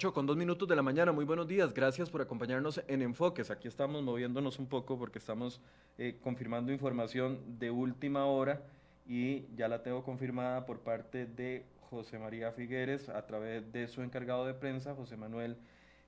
8 con dos minutos de la mañana, muy buenos días, gracias por acompañarnos en Enfoques. Aquí estamos moviéndonos un poco porque estamos eh, confirmando información de última hora y ya la tengo confirmada por parte de José María Figueres a través de su encargado de prensa, José Manuel,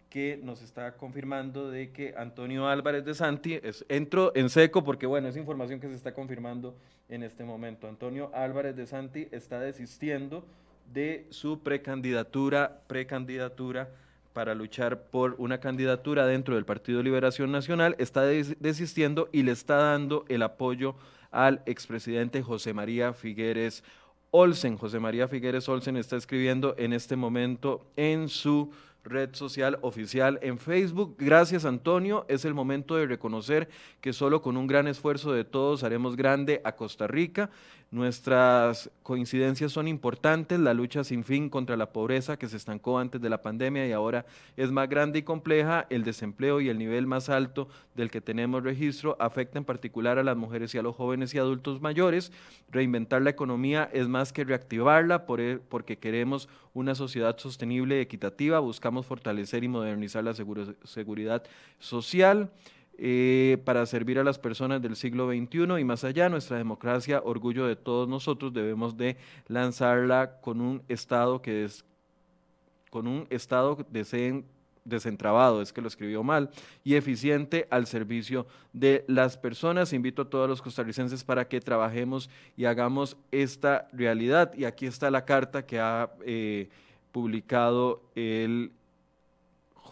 que nos está confirmando de que Antonio Álvarez de Santi, es, entro en seco porque bueno, es información que se está confirmando en este momento. Antonio Álvarez de Santi está desistiendo de su precandidatura, precandidatura para luchar por una candidatura dentro del Partido Liberación Nacional, está desistiendo y le está dando el apoyo al expresidente José María Figueres Olsen. José María Figueres Olsen está escribiendo en este momento en su red social oficial en Facebook. Gracias Antonio, es el momento de reconocer que solo con un gran esfuerzo de todos haremos grande a Costa Rica. Nuestras coincidencias son importantes, la lucha sin fin contra la pobreza que se estancó antes de la pandemia y ahora es más grande y compleja, el desempleo y el nivel más alto del que tenemos registro afecta en particular a las mujeres y a los jóvenes y adultos mayores. Reinventar la economía es más que reactivarla e, porque queremos una sociedad sostenible y equitativa, buscamos fortalecer y modernizar la seguridad social. Eh, para servir a las personas del siglo XXI y más allá. Nuestra democracia, orgullo de todos nosotros, debemos de lanzarla con un Estado que es, con un Estado deseen, desentrabado, es que lo escribió mal, y eficiente al servicio de las personas. Invito a todos los costarricenses para que trabajemos y hagamos esta realidad. Y aquí está la carta que ha eh, publicado el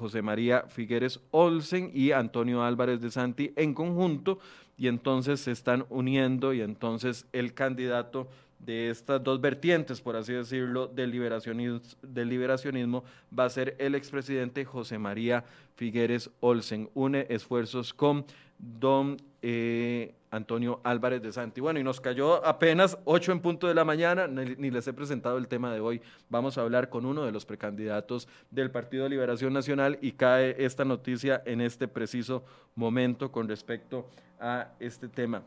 José María Figueres Olsen y Antonio Álvarez de Santi en conjunto y entonces se están uniendo y entonces el candidato de estas dos vertientes, por así decirlo, del liberacionismo, del liberacionismo va a ser el expresidente José María Figueres Olsen. Une esfuerzos con don eh, Antonio Álvarez de Santi. Bueno, y nos cayó apenas 8 en punto de la mañana, ni, les he presentado el tema de hoy. Vamos a hablar con uno de los precandidatos del Partido de Liberación Nacional y cae esta noticia en este preciso momento con respecto a este tema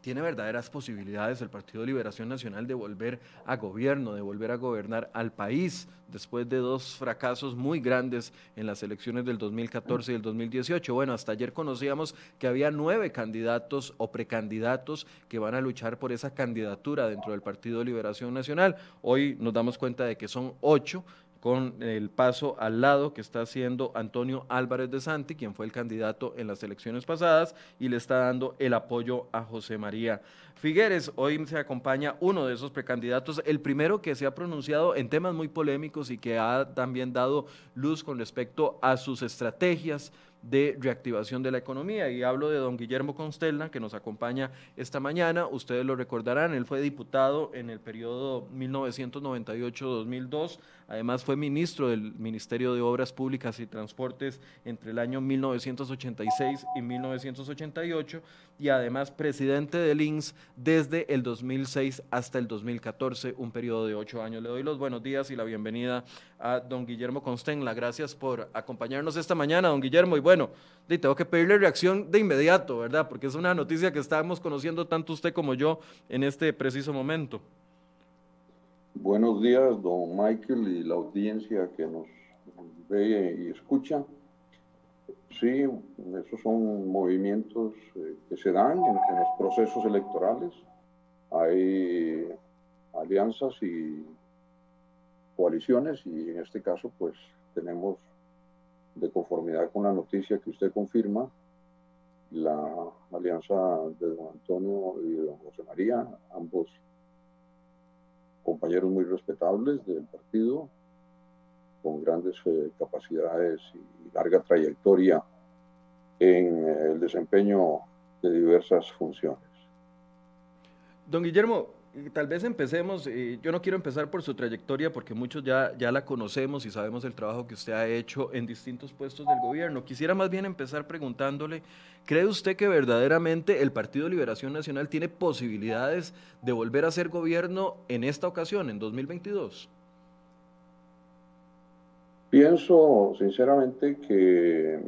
tiene verdaderas posibilidades el Partido de Liberación Nacional de volver a gobierno, de volver a gobernar al país después de dos fracasos muy grandes en las elecciones del 2014 y el 2018. Bueno, hasta ayer conocíamos que había nueve candidatos o precandidatos que van a luchar por esa candidatura dentro del Partido de Liberación Nacional. Hoy nos damos cuenta de que son ocho con el paso al lado que está haciendo Antonio Álvarez de Santi, quien fue el candidato en las elecciones pasadas, y le está dando el apoyo a José María Figueres. Hoy se acompaña uno de esos precandidatos, el primero que se ha pronunciado en temas muy polémicos y que ha también dado luz con respecto a sus estrategias de reactivación de la economía. Y hablo de don Guillermo Constella, que nos acompaña esta mañana. Ustedes lo recordarán, él fue diputado en el periodo 1998-2002. Además fue ministro del Ministerio de Obras Públicas y Transportes entre el año 1986 y 1988 y además presidente del INS desde el 2006 hasta el 2014, un periodo de ocho años. Le doy los buenos días y la bienvenida a don Guillermo Constenla. Gracias por acompañarnos esta mañana, don Guillermo. Y bueno, tengo que pedirle reacción de inmediato, ¿verdad? Porque es una noticia que estamos conociendo tanto usted como yo en este preciso momento. Buenos días, don Michael y la audiencia que nos ve y escucha. Sí, esos son movimientos eh, que se dan en, en, los procesos electorales. Hay alianzas y coaliciones y en este caso pues tenemos de conformidad con la noticia que usted confirma la alianza de don Antonio y don José María, ambos compañeros muy respetables del partido, con grandes eh, capacidades y larga trayectoria en el desempeño de diversas funciones. Don Guillermo, tal vez empecemos, yo no quiero empezar por su trayectoria porque muchos ya, ya la conocemos y sabemos el trabajo que usted ha hecho en distintos puestos del gobierno. Quisiera más bien empezar preguntándole, ¿cree usted que verdaderamente el Partido Liberación Nacional tiene posibilidades de volver a ser gobierno en esta ocasión, en 2022? Pienso sinceramente que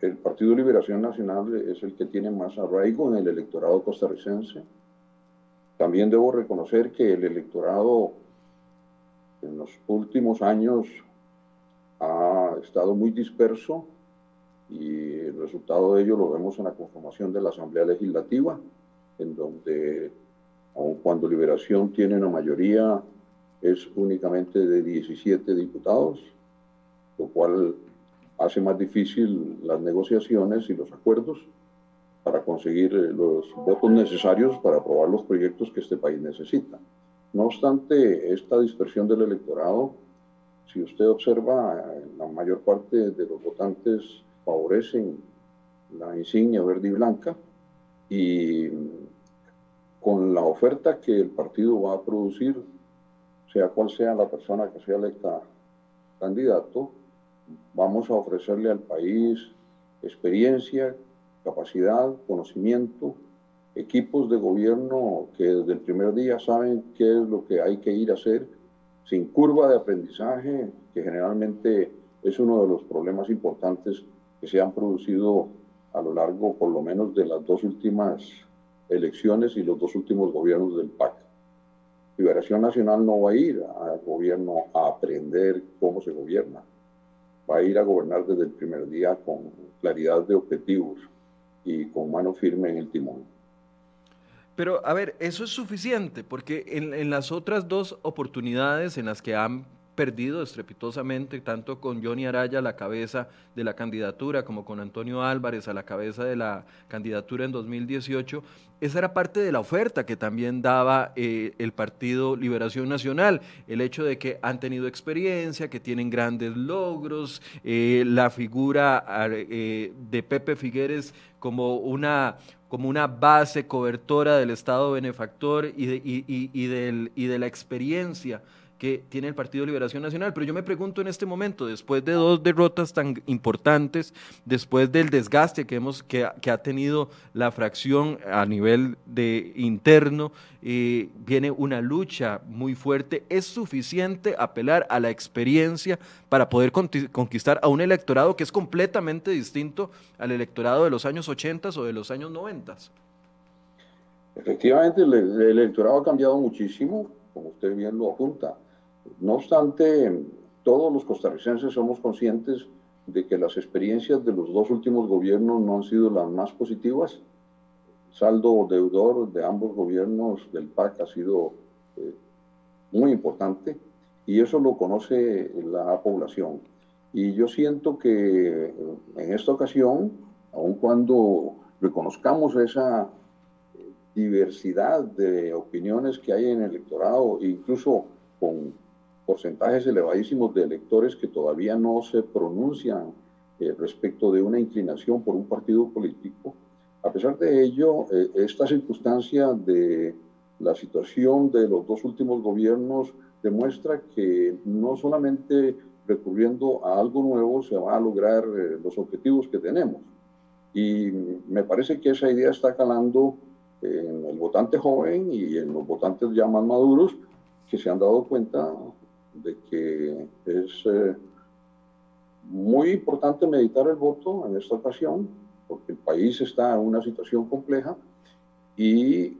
el Partido Liberación Nacional es el que tiene más arraigo en el electorado costarricense. También debo reconocer que el electorado en los últimos años estado muy disperso y el resultado de ello lo vemos en la conformación de la Asamblea Legislativa, en donde, aun cuando Liberación tiene una mayoría, es únicamente de 17 diputados, lo cual hace más difícil las negociaciones y los acuerdos para conseguir eh, los votos necesarios para aprobar los proyectos que este país necesita. No obstante, esta dispersión del electorado, si usted observa, la mayor parte de los votantes favorecen la insignia verde y blanca y con la oferta que el partido va a producir, sea cual sea la persona que sea electa candidato, vamos a ofrecerle al país experiencia, capacidad, conocimiento, equipos de gobierno que desde el primer día saben qué es lo que hay que ir a hacer, sin curva de aprendizaje, que generalmente es uno de los problemas importantes que se han producido a lo largo, por lo menos, de las dos últimas elecciones y los dos últimos gobiernos del PAC. Liberación Nacional no va a ir al gobierno a aprender cómo se gobierna, va a ir a gobernar desde el primer día con claridad de objetivos y con mano firme en el timón. Pero, a ver, eso es suficiente, porque en, en, las otras dos oportunidades en las que han perdido estrepitosamente, tanto con Johnny Araya a la cabeza de la candidatura como con Antonio Álvarez a la cabeza de la candidatura en 2018, esa era parte de la oferta que también daba eh, el Partido Liberación Nacional, el hecho de que han tenido experiencia, que tienen grandes logros, eh, la figura eh, de Pepe Figueres como una como una base cobertora del Estado benefactor y de, y del, y de la experiencia que tiene el Partido Liberación Nacional. Pero yo me pregunto en este momento, después de dos derrotas tan importantes, después del desgaste que, hemos, que, ha tenido la fracción a nivel de interno, eh, viene una lucha muy fuerte. ¿Es suficiente apelar a la experiencia para poder conquistar a un electorado que es completamente distinto al electorado de los años 80 o de los años 90? Efectivamente, el, el electorado ha cambiado muchísimo, como usted bien lo apunta. No obstante, todos los costarricenses somos conscientes de que las experiencias de los dos últimos gobiernos no han sido las más positivas. saldo deudor de ambos gobiernos del PAC ha sido eh, muy importante y eso lo conoce la población. Y yo siento que en esta ocasión, aun cuando reconozcamos esa diversidad de opiniones que hay en el electorado, incluso con porcentajes elevadísimos de electores que todavía no se pronuncian eh, respecto de una inclinación por un partido político. A pesar de ello, eh, esta circunstancia de la situación de los dos últimos gobiernos demuestra que no solamente recurriendo a algo nuevo se van a lograr eh, los objetivos que tenemos. Y me parece que esa idea está calando en el votante joven y en los votantes ya más maduros que se han dado cuenta de que es eh, muy importante meditar el voto en esta ocasión, porque el país está en una situación compleja y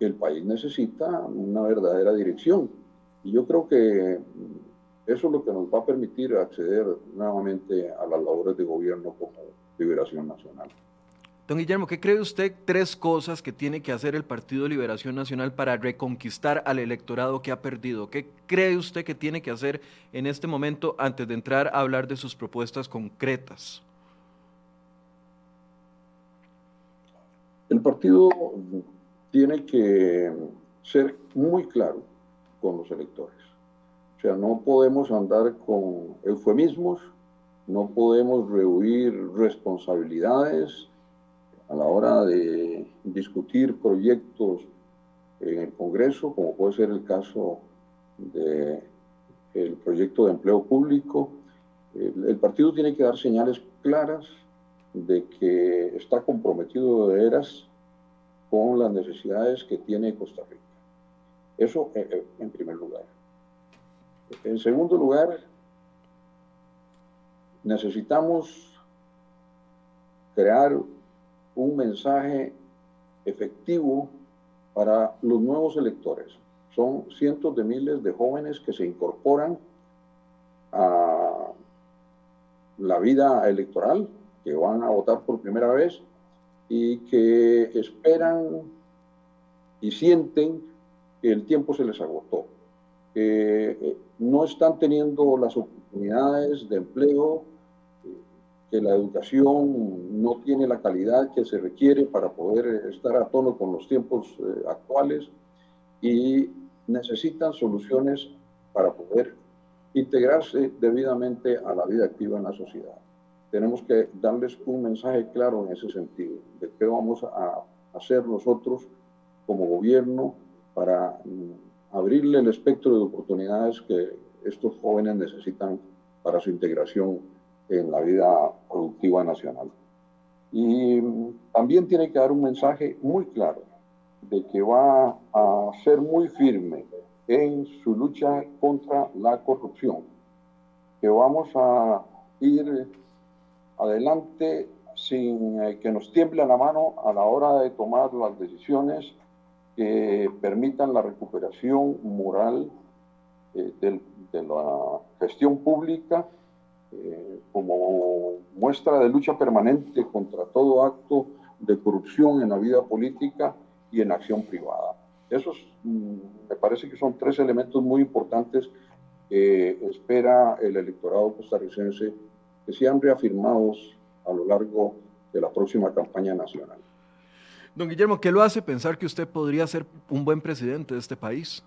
el país necesita una verdadera dirección. Y yo creo que eso es lo que nos va a permitir acceder nuevamente a las labores de gobierno como Liberación Nacional. Don Guillermo, ¿qué cree usted tres cosas que tiene que hacer el Partido Liberación Nacional para reconquistar al electorado que ha perdido? ¿Qué cree usted que tiene que hacer en este momento antes de entrar a hablar de sus propuestas concretas? El partido tiene que ser muy claro con los electores. O sea, no podemos andar con eufemismos, no podemos rehuir responsabilidades, a la hora de discutir proyectos en el Congreso, como puede ser el caso del el proyecto de empleo público, el, partido tiene que dar señales claras de que está comprometido de veras con las necesidades que tiene Costa Rica. Eso eh, eh, en primer lugar. En segundo lugar, necesitamos crear un mensaje efectivo para los nuevos electores. Son cientos de miles de jóvenes que se incorporan a la vida electoral, que van a votar por primera vez y que esperan y sienten que el tiempo se les agotó. que no están teniendo las oportunidades de empleo, que la educación no tiene la calidad que se requiere para poder estar a tono con los tiempos eh, actuales y necesitan soluciones para poder integrarse debidamente a la vida activa en la sociedad. Tenemos que darles un mensaje claro en ese sentido, de qué vamos a hacer nosotros como gobierno para mm, abrirle el espectro de oportunidades que estos jóvenes necesitan para su integración en la vida productiva nacional. Y mm, también tiene que dar un mensaje muy claro de que va a ser muy firme en su lucha contra la corrupción, que vamos a ir adelante sin eh, que nos tiemble la mano a la hora de tomar las decisiones que permitan la recuperación moral eh, de, la gestión pública eh, como muestra de lucha permanente contra todo acto de corrupción en la vida política y en la acción privada. Esos mm, me parece que son tres elementos muy importantes que espera el electorado costarricense que sean reafirmados a lo largo de la próxima campaña nacional. Don Guillermo, ¿qué lo hace pensar que usted podría ser un buen presidente de este país?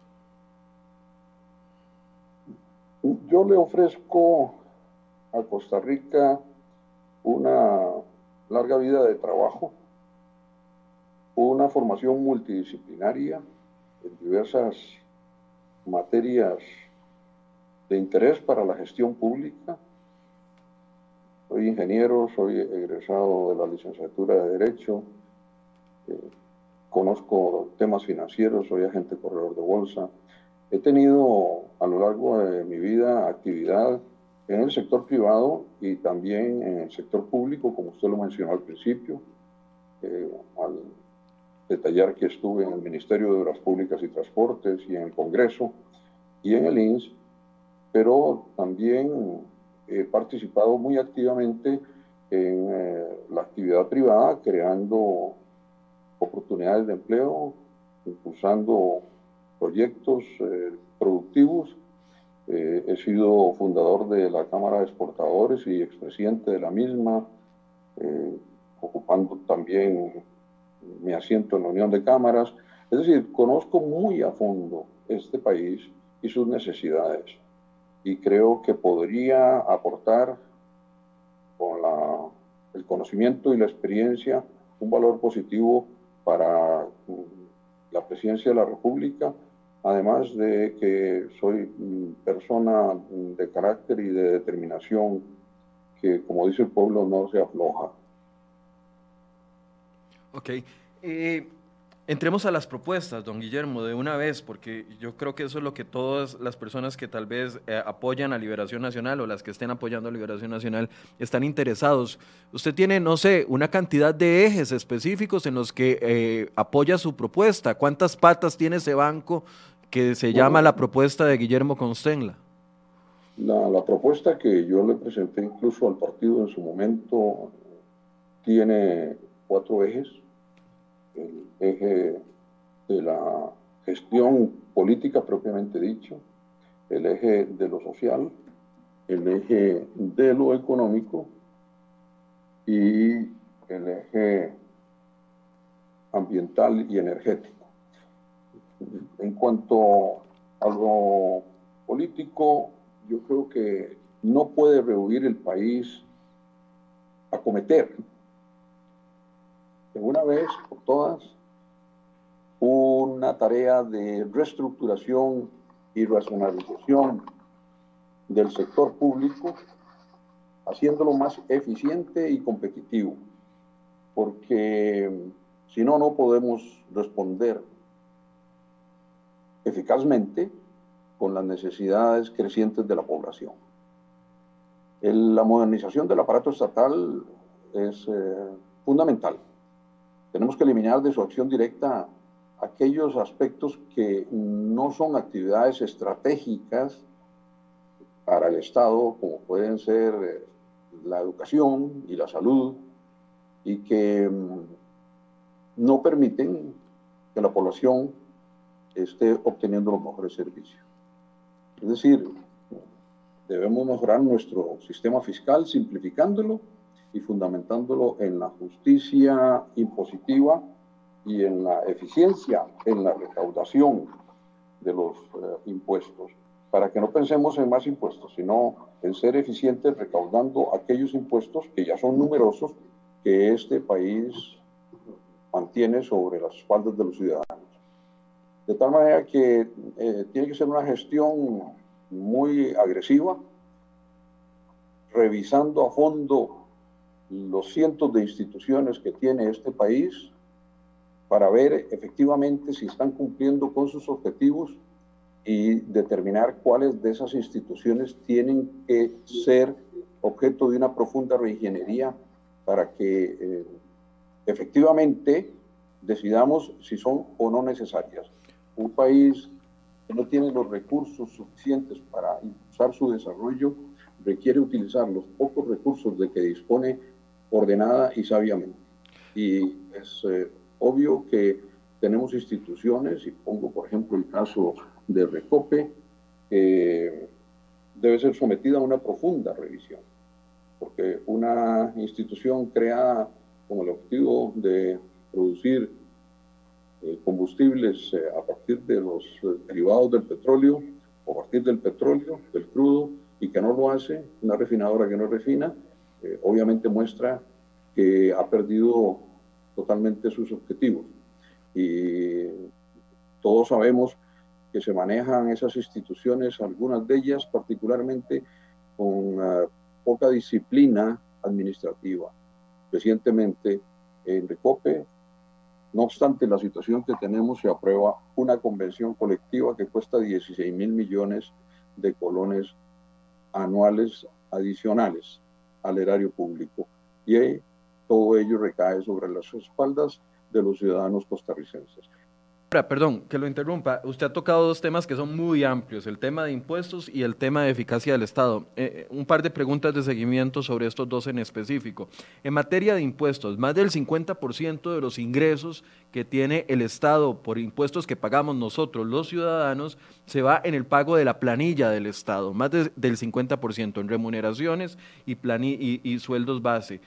Yo le ofrezco a Costa Rica una larga vida de trabajo, una formación multidisciplinaria en diversas materias de interés para la gestión pública. Soy ingeniero, soy egresado de la licenciatura de Derecho, eh, conozco temas financieros, soy agente corredor de bolsa. He tenido a lo largo de mi vida actividad en el sector privado y también en el sector público, como usted lo mencionó al principio, eh, al detallar que estuve en el Ministerio de Obras Públicas y Transportes y en el Congreso y en el INS, pero también he participado muy activamente en eh, la actividad privada, creando oportunidades de empleo, impulsando proyectos eh, productivos eh, he sido fundador de la Cámara de Exportadores y expresidente de la misma, eh, ocupando también mi asiento en la Unión de Cámaras. Es decir, conozco muy a fondo este país y sus necesidades y creo que podría aportar con la, el conocimiento y la experiencia un valor positivo para la presidencia de la República además de que soy persona de carácter y de determinación que, como dice el pueblo, no se afloja. Ok. Eh, entremos a las propuestas, don Guillermo, de una vez, porque yo creo que eso es lo que todas las personas que tal vez eh, apoyan a Liberación Nacional o las que estén apoyando a Liberación Nacional están interesados. Usted tiene, no sé, una cantidad de ejes específicos en los que eh, apoya su propuesta. ¿Cuántas patas tiene ese banco que se llama la propuesta de Guillermo Constenla? La, la, propuesta que yo le presenté incluso al partido en su momento tiene cuatro ejes. El eje de la gestión política propiamente dicho, el eje de lo social, el eje de lo económico y el eje ambiental y energético. En cuanto a lo político, yo creo que no puede rehuir el país a cometer de una vez por todas una tarea de reestructuración y racionalización del sector público, haciéndolo más eficiente y competitivo, porque si no, no podemos responder eficazmente con las necesidades crecientes de la población. la modernización del aparato estatal es eh, fundamental. Tenemos que eliminar de su acción directa aquellos aspectos que no son actividades estratégicas para el Estado, como pueden ser eh, la educación y la salud y que mm, no permiten que la población esté obteniendo los mejores servicios. Es decir, debemos mejorar nuestro sistema fiscal simplificándolo y fundamentándolo en la justicia impositiva y en la eficiencia en la recaudación de los eh, impuestos, para que no pensemos en más impuestos, sino en ser eficientes recaudando aquellos impuestos que ya son numerosos que este país mantiene sobre las espaldas de los ciudadanos. De tal manera que eh, tiene que ser una gestión muy agresiva, revisando a fondo los cientos de instituciones que tiene este país para ver efectivamente si están cumpliendo con sus objetivos y determinar cuáles de esas instituciones tienen que ser objeto de una profunda reingeniería para que eh, efectivamente decidamos si son o no necesarias. Un país que no tiene los recursos suficientes para impulsar su desarrollo requiere utilizar los pocos recursos de que dispone ordenada y sabiamente. Y es eh, obvio que tenemos instituciones, y pongo por ejemplo el caso de Recope, que debe ser sometida a una profunda revisión, porque una institución creada con el objetivo de producir eh, combustibles eh, a partir de los derivados del petróleo, o a partir del petróleo, del crudo, y que no lo hace, una refinadora que no refina, eh, obviamente muestra que ha perdido totalmente sus objetivos. Y todos sabemos que se manejan esas instituciones, algunas de ellas particularmente con poca disciplina administrativa. Recientemente en Recope, no obstante la situación que tenemos, se aprueba una convención colectiva que cuesta 16 mil millones de colones anuales adicionales al erario público. Y todo ello recae sobre las espaldas de los ciudadanos costarricenses. Perdón, que lo interrumpa. Usted ha tocado dos temas que son muy amplios, el tema de impuestos y el tema de eficacia del Estado. Eh, eh, un par de preguntas de seguimiento sobre estos dos en específico. En materia de impuestos, más del 50% de los ingresos que tiene el Estado por impuestos que pagamos nosotros, los ciudadanos, se va en el pago de la planilla del Estado, más del 50% en remuneraciones y, y, sueldos base.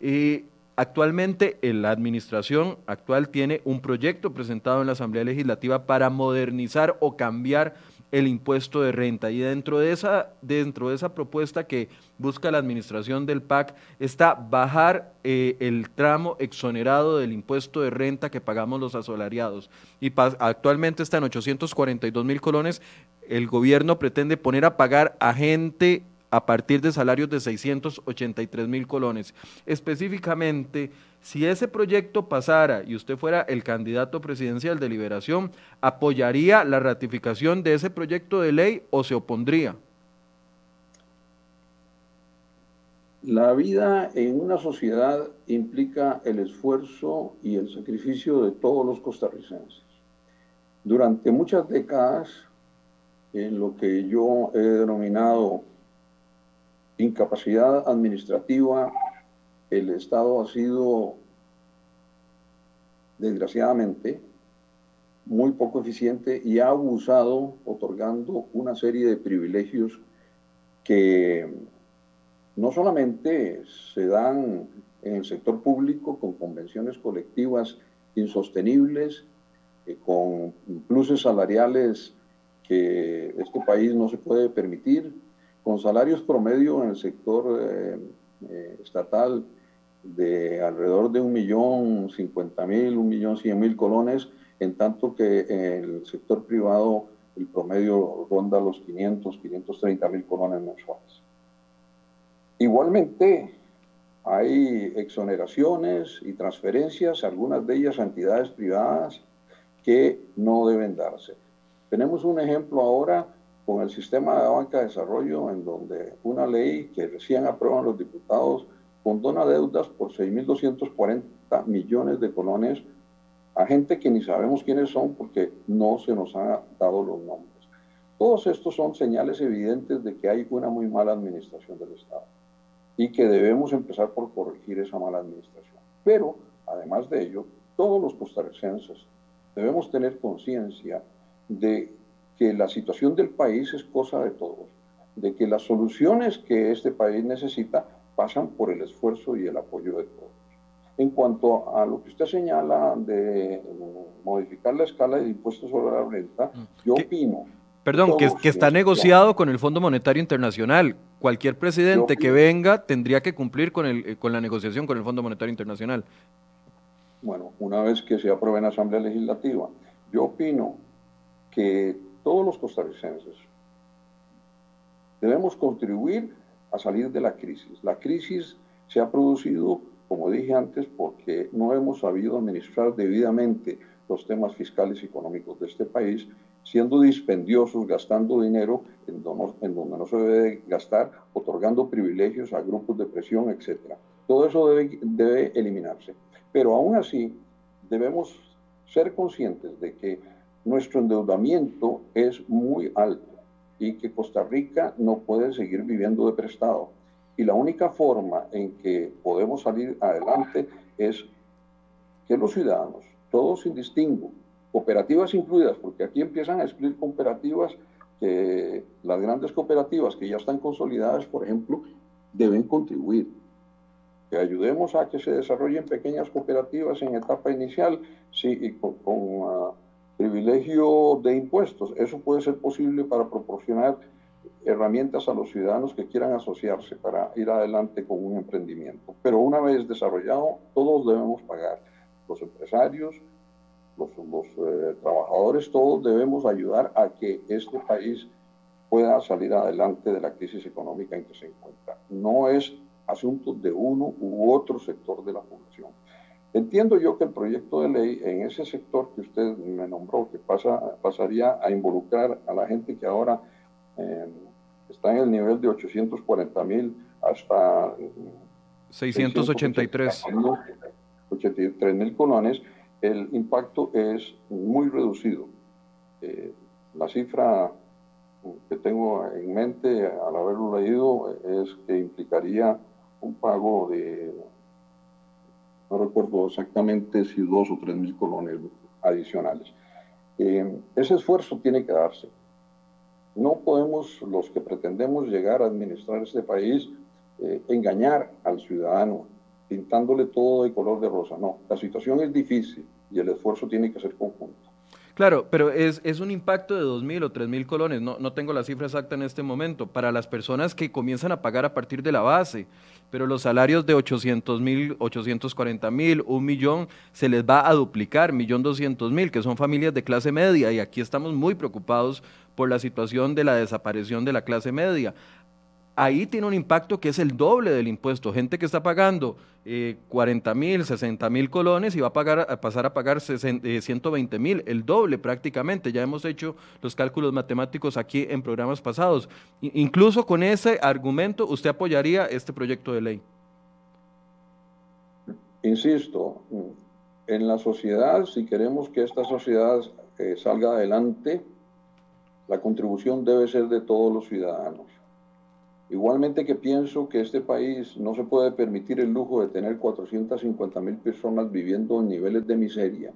Eh, Actualmente la administración actual tiene un proyecto presentado en la Asamblea Legislativa para modernizar o cambiar el impuesto de renta. Y dentro de esa dentro de esa propuesta que busca la administración del PAC está bajar eh, el tramo exonerado del impuesto de renta que pagamos los asalariados. Y actualmente está en 842 mil colones. El gobierno pretende poner a pagar a gente a partir de salarios de 683 mil colones. Específicamente, si ese proyecto pasara y usted fuera el candidato presidencial de Liberación, ¿apoyaría la ratificación de ese proyecto de ley o se opondría? La vida en una sociedad implica el esfuerzo y el sacrificio de todos los costarricenses. Durante muchas décadas, en lo que yo he denominado incapacidad administrativa, el Estado ha sido, desgraciadamente, muy poco eficiente y ha abusado otorgando una serie de privilegios que no solamente se dan en el sector público con convenciones colectivas insostenibles, eh, con pluses salariales que este país no se puede permitir, con salarios promedio en el sector eh, eh, estatal de alrededor de un millón cincuenta mil, un millón cien mil colones, en tanto que en el sector privado el promedio ronda los 500, 530 mil colones mensuales. Igualmente, hay exoneraciones y transferencias, algunas de ellas a entidades privadas, que no deben darse. Tenemos un ejemplo ahora con el sistema de banca de desarrollo, en donde una ley que recién aprueban los diputados condona deudas por 6.240 millones de colones a gente que ni sabemos quiénes son porque no se nos han dado los nombres. Todos estos son señales evidentes de que hay una muy mala administración del Estado. y que debemos empezar por corregir esa mala administración. Pero, además de ello, todos los costarricenses debemos tener conciencia de que la situación del país es cosa de todos, de que las soluciones que este país necesita pasan por el esfuerzo y el apoyo de todos. En cuanto a lo que usted señala de modificar la escala de impuestos sobre la renta, mm. yo opino... Perdón, que, que, está negociado con el Fondo Monetario Internacional. Cualquier presidente que venga tendría que cumplir con, el, con la negociación con el Fondo Monetario Internacional. Bueno, una vez que se apruebe en Asamblea Legislativa, yo opino que todos los costarricenses debemos contribuir a salir de la crisis. La crisis se ha producido, como dije antes, porque no hemos sabido administrar debidamente los temas fiscales y económicos de este país, siendo dispendiosos, gastando dinero en donde, no se debe gastar, otorgando privilegios a grupos de presión, etc. Todo eso debe, debe eliminarse. Pero aún así, debemos ser conscientes de que nuestro endeudamiento es muy alto y que Costa Rica no puede seguir viviendo de prestado. Y la única forma en que podemos salir adelante es que los ciudadanos, todos sin distingo, cooperativas incluidas, porque aquí empiezan a excluir cooperativas que las grandes cooperativas que ya están consolidadas, por ejemplo, deben contribuir. Que ayudemos a que se desarrollen pequeñas cooperativas en etapa inicial, sí, y con, ah, privilegio de impuestos. Eso puede ser posible para proporcionar herramientas a los ciudadanos que quieran asociarse para ir adelante con un emprendimiento. Pero una vez desarrollado, todos debemos pagar. Los empresarios, los, eh, trabajadores, todos debemos ayudar a que este país pueda salir adelante de la crisis económica en que se encuentra. No es asunto de uno u otro sector de la población. Entiendo yo que el proyecto de ley en ese sector que usted me nombró, que pasa, pasaría a involucrar a la gente que ahora eh, está en el nivel de 840 mil hasta 683 83 mil colones, el impacto es muy reducido. Eh, la cifra que tengo en mente al haberlo leído es que implicaría un pago de no recuerdo exactamente si dos o tres mil colones adicionales. Eh, ese esfuerzo tiene que darse. No podemos, los que pretendemos llegar a administrar este país, eh, engañar al ciudadano, pintándole todo de color de rosa. No, la situación es difícil y el esfuerzo tiene que ser conjunto. Claro, pero es, es un impacto de 2.000 o 3.000 colones, no, no tengo la cifra exacta en este momento, para las personas que comienzan a pagar a partir de la base, pero los salarios de 800 mil, 840 mil, un millón, se les va a duplicar, millón doscientos mil, que son familias de clase media, y aquí estamos muy preocupados por la situación de la desaparición de la clase media ahí tiene un impacto que es el doble del impuesto. Gente que está pagando eh, 40 mil, 60 mil colones y va a, pagar, a pasar a pagar 120 eh, mil, el doble prácticamente. Ya hemos hecho los cálculos matemáticos aquí en programas pasados. incluso con ese argumento, ¿usted apoyaría este proyecto de ley? Insisto, en la sociedad, si queremos que esta sociedad eh, salga adelante, la contribución debe ser de todos los ciudadanos Igualmente que pienso que este país no se puede permitir el lujo de tener 450 mil personas viviendo en niveles de miseria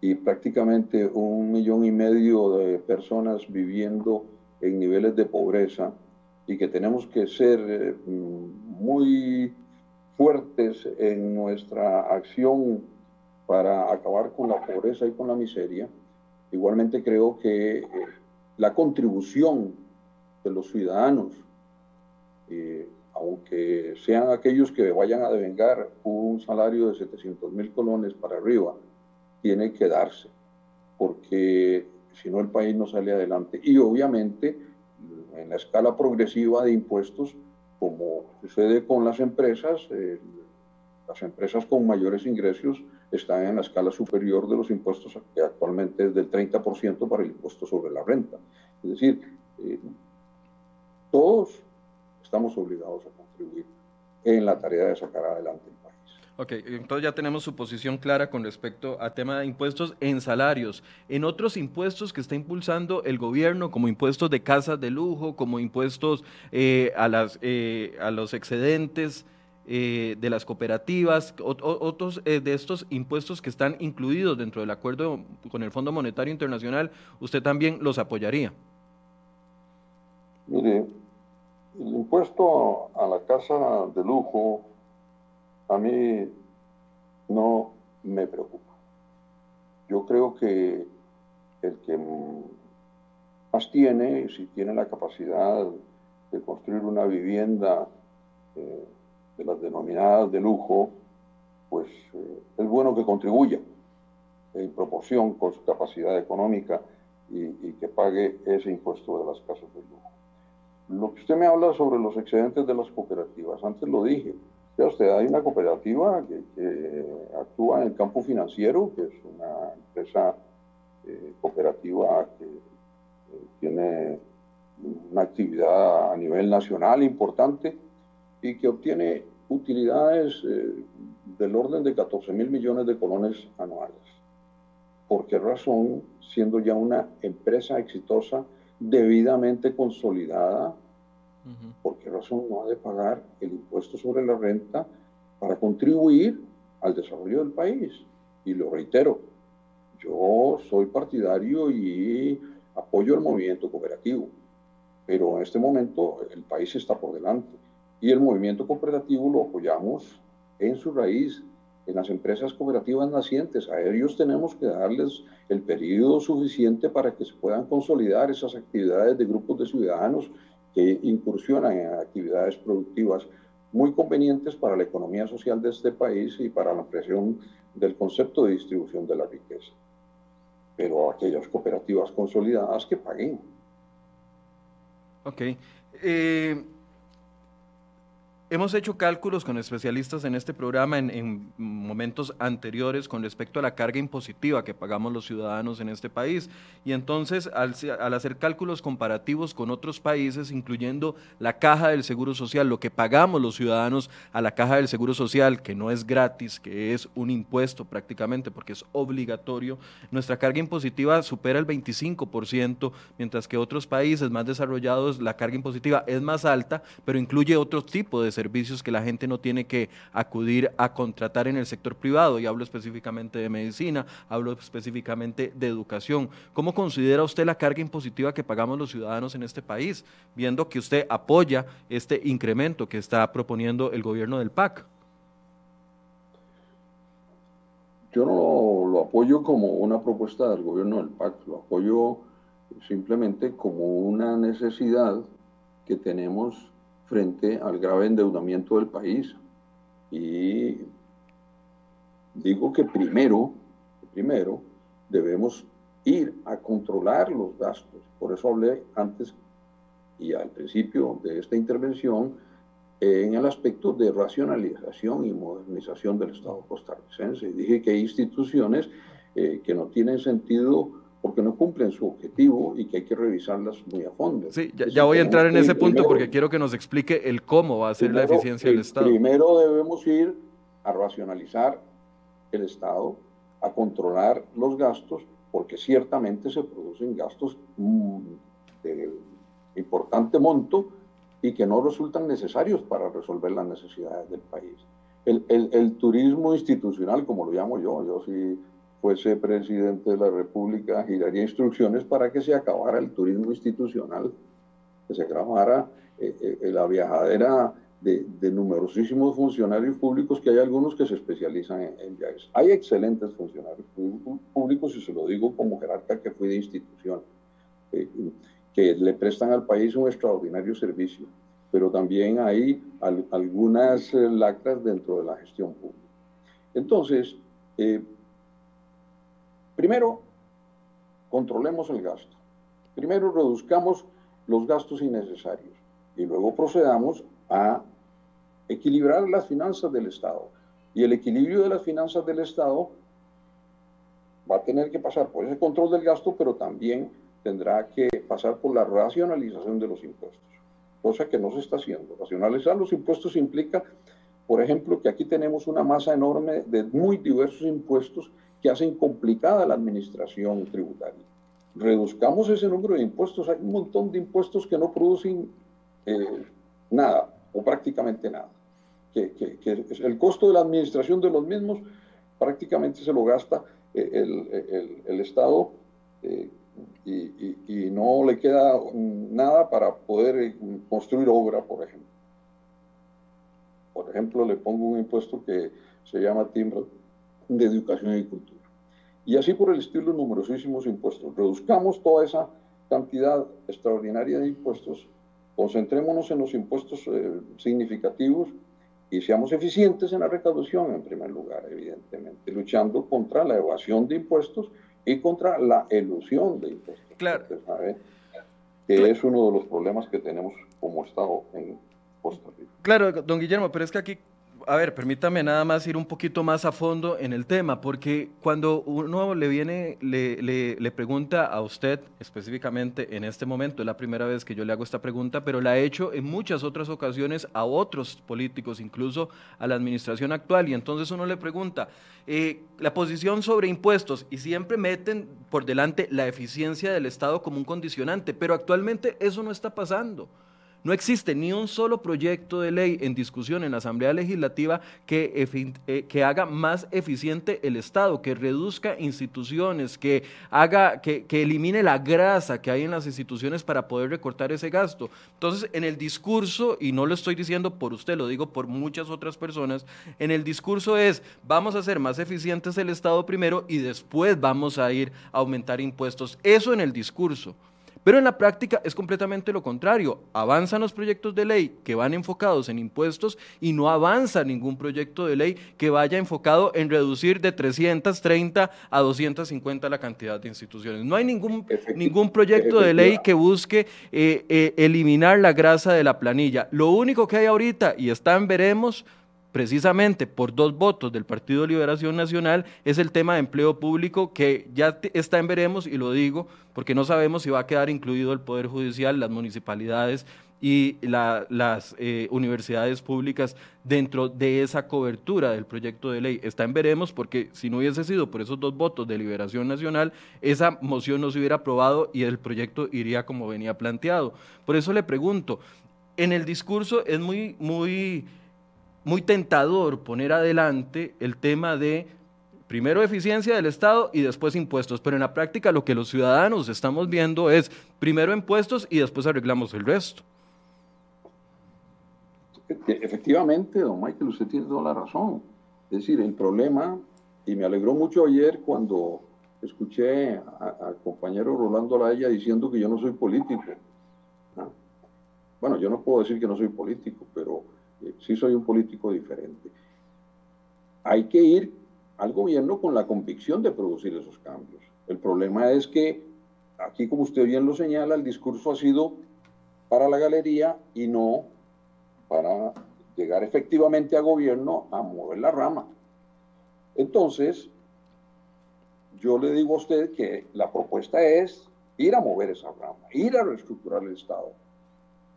y prácticamente un millón y medio de personas viviendo en niveles de pobreza y que tenemos que ser eh, muy fuertes en nuestra acción para acabar con la pobreza y con la miseria. Igualmente creo que eh, la contribución de los ciudadanos aunque sean aquellos que vayan a devengar un salario de 700 mil colones para arriba, tiene que darse, porque si no el país no sale adelante. Y obviamente, en la escala progresiva de impuestos, como sucede con las empresas, eh, las empresas con mayores ingresos están en la escala superior de los impuestos, que actualmente es del 30% para el impuesto sobre la renta. Es decir, eh, todos estamos obligados a contribuir en la tarea de sacar adelante el país. Ok, entonces ya tenemos su posición clara con respecto a tema de impuestos en salarios. En otros impuestos que está impulsando el gobierno, como impuestos de casas de lujo, como impuestos eh, a, las, eh, a los excedentes eh, de las cooperativas, otros de estos impuestos que están incluidos dentro del acuerdo con el Fondo Monetario Internacional, ¿usted también los apoyaría? Mire, el impuesto a la casa de lujo a mí no me preocupa. Yo creo que el que más tiene, si tiene la capacidad de construir una vivienda eh, de las denominadas de lujo, pues eh, es bueno que contribuya en proporción con su capacidad económica y, y, que pague ese impuesto de las casas de lujo. Lo que usted me habla sobre los excedentes de las cooperativas, antes lo dije, usted, hay una cooperativa que, actúa en el campo financiero, que es una empresa eh, cooperativa que eh, tiene una actividad a nivel nacional importante y que obtiene utilidades eh, del orden de 14 mil millones de colones anuales. ¿Por qué razón, siendo ya una empresa exitosa, debidamente consolidada, ¿Por qué razón no ha de pagar el impuesto sobre la renta para contribuir al desarrollo del país? Y lo reitero, yo soy partidario y apoyo el movimiento cooperativo, pero en este momento el país está por delante y el movimiento cooperativo lo apoyamos en su raíz, en las empresas cooperativas nacientes. A ellos tenemos que darles el periodo suficiente para que se puedan consolidar esas actividades de grupos de ciudadanos que incursionan en actividades productivas muy convenientes para la economía social de este país y para la ampliación del concepto de distribución de la riqueza. Pero aquellas cooperativas consolidadas que paguen. Ok. Eh, Hemos hecho cálculos con especialistas en este programa en, momentos anteriores con respecto a la carga impositiva que pagamos los ciudadanos en este país. Y entonces, al, hacer cálculos comparativos con otros países, incluyendo la caja del Seguro Social, lo que pagamos los ciudadanos a la caja del Seguro Social, que no es gratis, que es un impuesto prácticamente porque es obligatorio, nuestra carga impositiva supera el 25%, mientras que otros países más desarrollados la carga impositiva es más alta, pero incluye otro tipo de servicios servicios que la gente no tiene que acudir a contratar en el sector privado, y hablo específicamente de medicina, hablo específicamente de educación. ¿Cómo considera usted la carga impositiva que pagamos los ciudadanos en este país, viendo que usted apoya este incremento que está proponiendo el gobierno del PAC? Yo no lo apoyo como una propuesta del gobierno del PAC, lo apoyo simplemente como una necesidad que tenemos frente al grave endeudamiento del país. Y digo que primero, primero debemos ir a controlar los gastos. Por eso hablé antes y al principio de esta intervención en el aspecto de racionalización y modernización del Estado costarricense. Dije que hay instituciones eh, que no tienen sentido porque no cumplen su objetivo y que hay que revisarlas muy a fondo. Sí, ya, voy a entrar en ese punto porque quiero que nos explique el cómo va a ser la eficiencia del Estado. Primero debemos ir a racionalizar el Estado, a controlar los gastos, porque ciertamente se producen gastos mm, de importante monto y que no resultan necesarios para resolver las necesidades del país. El, el, el turismo institucional, como lo llamo yo, yo sí fuese presidente de la República, giraría instrucciones para que se acabara el turismo institucional, que se acabara eh, eh, la viajadera de, numerosísimos funcionarios públicos, que hay algunos que se especializan en, en viajes. Hay excelentes funcionarios públicos, y se lo digo como jerarca que fui de institución, eh, que le prestan al país un extraordinario servicio, pero también hay algunas lacras dentro de la gestión pública. Entonces, Primero, controlemos el gasto. Primero, reduzcamos los gastos innecesarios y luego procedamos a equilibrar las finanzas del Estado. Y el equilibrio de las finanzas del Estado va a tener que pasar por ese control del gasto, pero también tendrá que pasar por la racionalización de los impuestos, cosa que no se está haciendo. Racionalizar los impuestos implica por ejemplo, que aquí tenemos una masa enorme de muy diversos impuestos que hacen complicada la administración tributaria. Reduzcamos ese número de impuestos. Hay un montón de impuestos que no producen eh, nada o prácticamente nada. Que, el costo de la administración de los mismos prácticamente se lo gasta eh, el, el, Estado eh, y, y, no le queda nada para poder construir obra, por ejemplo. Por ejemplo, le pongo un impuesto que se llama timbre de educación y cultura. Y así por el estilo, numerosísimos impuestos. Reduzcamos toda esa cantidad extraordinaria de impuestos, concentrémonos en los impuestos eh, significativos y seamos eficientes en la recaudación en primer lugar, evidentemente, luchando contra la evasión de impuestos y contra la elusión de impuestos. Claro. Que es uno de los problemas que tenemos como Estado en Rica. Claro, don Guillermo, pero es que aquí a ver, permítame nada más ir un poquito más a fondo en el tema, porque cuando uno le viene, le, le, pregunta a usted específicamente en este momento, es la primera vez que yo le hago esta pregunta, pero la he hecho en muchas otras ocasiones a otros políticos, incluso a la administración actual, y entonces uno le pregunta, eh, la posición sobre impuestos, y siempre meten por delante la eficiencia del Estado como un condicionante, pero actualmente eso no está pasando. No existe ni un solo proyecto de ley en discusión en la Asamblea Legislativa que, eh, haga más eficiente el Estado, que reduzca instituciones, que, haga, que, elimine la grasa que hay en las instituciones para poder recortar ese gasto. Entonces, en el discurso, y no lo estoy diciendo por usted, lo digo por muchas otras personas, en el discurso es, vamos a hacer más eficientes el Estado primero y después vamos a ir a aumentar impuestos. Eso en el discurso. Pero en la práctica es completamente lo contrario. Avanzan los proyectos de ley que van enfocados en impuestos y no avanza ningún proyecto de ley que vaya enfocado en reducir de 330 a 250 la cantidad de instituciones. No hay ningún, ningún proyecto de ley que busque eh, eh, eliminar la grasa de la planilla. Lo único que hay ahorita, y está en veremos, precisamente por dos votos del Partido Liberación Nacional es el tema de empleo público que ya está en veremos y lo digo porque no sabemos si va a quedar incluido el Poder Judicial, las municipalidades y las eh, universidades públicas dentro de esa cobertura del proyecto de ley. Está en veremos porque si no hubiese sido por esos dos votos de Liberación Nacional, esa moción no se hubiera aprobado y el proyecto iría como venía planteado. Por eso le pregunto, en el discurso es muy, muy muy tentador poner adelante el tema de primero eficiencia del Estado y después impuestos, pero en la práctica lo que los ciudadanos estamos viendo es primero impuestos y después arreglamos el resto. Efectivamente, don Michael, usted tiene toda la razón. Es decir, el problema, y me alegró mucho ayer cuando escuché al compañero Rolando Laya diciendo que yo no soy político. Bueno, yo no puedo decir que no soy político, pero sí soy un político diferente. Hay que ir al gobierno con la convicción de producir esos cambios. El problema es que aquí, como usted bien lo señala, el discurso ha sido para la galería y no para llegar efectivamente a gobierno a mover la rama. Entonces, yo le digo a usted que la propuesta es ir a mover esa rama, ir a reestructurar el Estado,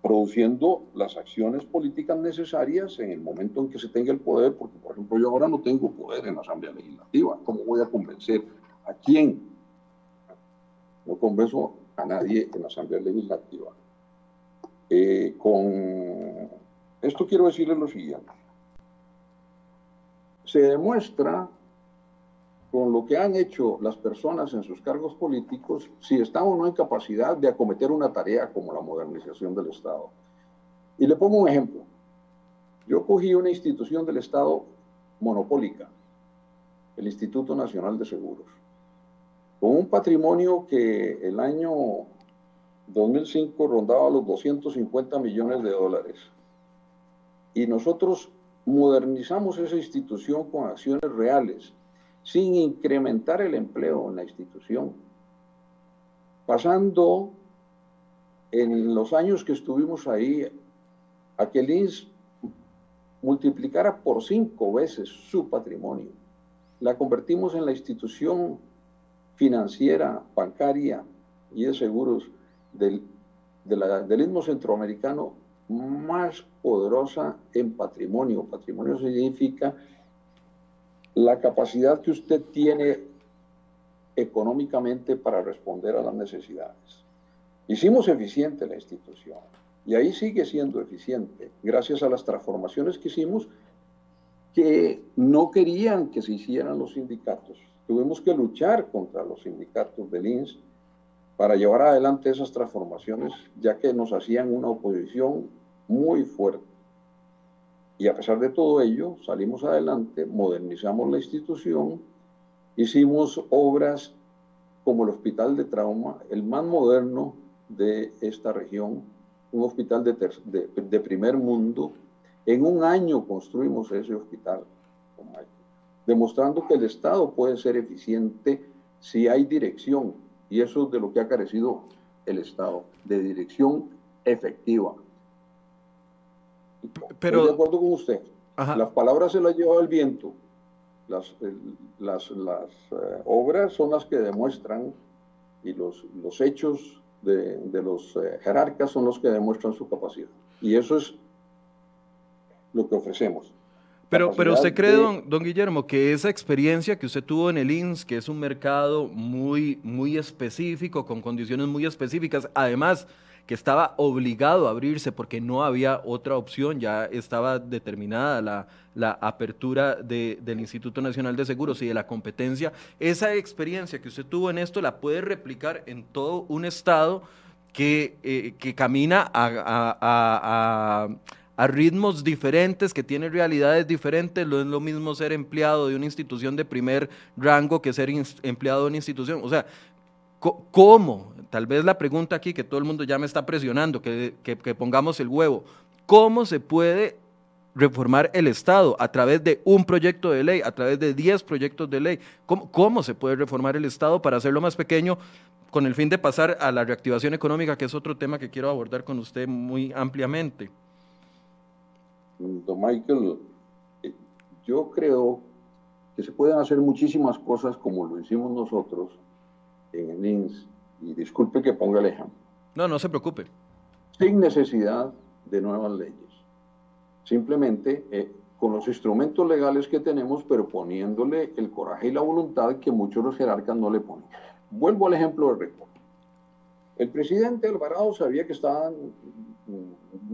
produciendo las acciones políticas necesarias en el momento en que se tenga el poder, porque por ejemplo yo ahora no tengo poder en la Asamblea Legislativa, ¿cómo voy a convencer a quién? No convenzo a nadie en la Asamblea Legislativa. Eh, con esto quiero decirle lo siguiente. Se demuestra con lo que han hecho las personas en sus cargos políticos, si están o no en capacidad de acometer una tarea como la modernización del Estado. Y le pongo un ejemplo. Yo cogí una institución del Estado monopólica, el Instituto Nacional de Seguros, con un patrimonio que el año 2005 rondaba los 250 millones de dólares. Y nosotros modernizamos esa institución con acciones reales sin incrementar el empleo en la institución, pasando en los años que estuvimos ahí a que el INS multiplicara por cinco veces su patrimonio. La convertimos en la institución financiera, bancaria y de seguros del, del Istmo Centroamericano más poderosa en patrimonio. Patrimonio significa la capacidad que usted tiene económicamente para responder a las necesidades. Hicimos eficiente la institución y ahí sigue siendo eficiente gracias a las transformaciones que hicimos que no querían que se hicieran los sindicatos. Tuvimos que luchar contra los sindicatos del INS para llevar adelante esas transformaciones, ya que nos hacían una oposición muy fuerte. Y a pesar de todo ello, salimos adelante, modernizamos la institución, hicimos obras como el Hospital de Trauma, el más moderno de esta región, un hospital de, de, primer mundo. En un año construimos ese hospital, demostrando que el Estado puede ser eficiente si hay dirección, y eso es de lo que ha carecido el Estado, de dirección efectiva. Pero, Estoy de acuerdo con usted. Las palabras se las lleva el viento. Las, las, las eh, obras son las que demuestran y los, los hechos de, de los eh, jerarcas son los que demuestran su capacidad. Y eso es lo que ofrecemos. Pero, pero usted cree, don, don, Guillermo, que esa experiencia que usted tuvo en el INS, que es un mercado muy, muy específico, con condiciones muy específicas, además que estaba obligado a abrirse porque no había otra opción, ya estaba determinada la, la apertura de, del Instituto Nacional de Seguros y de la competencia, esa experiencia que usted tuvo en esto la puede replicar en todo un Estado que, eh, que camina a, a ritmos diferentes, que tiene realidades diferentes. No es lo mismo ser empleado de una institución de primer rango que ser empleado de una institución. O sea, ¿cómo? Tal vez la pregunta aquí que todo el mundo ya me está presionando, que, que, pongamos el huevo. ¿Cómo se puede reformar el Estado a través de un proyecto de ley, a través de 10 proyectos de ley. ¿Cómo, ¿Cómo, se puede reformar el Estado para hacerlo más pequeño con el fin de pasar a la reactivación económica, que es otro tema que quiero abordar con usted muy ampliamente? Don Michael, eh, yo creo que se pueden hacer muchísimas cosas como lo hicimos nosotros en el INS, y disculpe que ponga el ejemplo. No, no se preocupe. Sin necesidad de nuevas leyes. Simplemente eh, con los instrumentos legales que tenemos, pero poniéndole el coraje y la voluntad que muchos los jerarcas no le ponen. Vuelvo al ejemplo de recorte. El presidente Alvarado sabía que estaban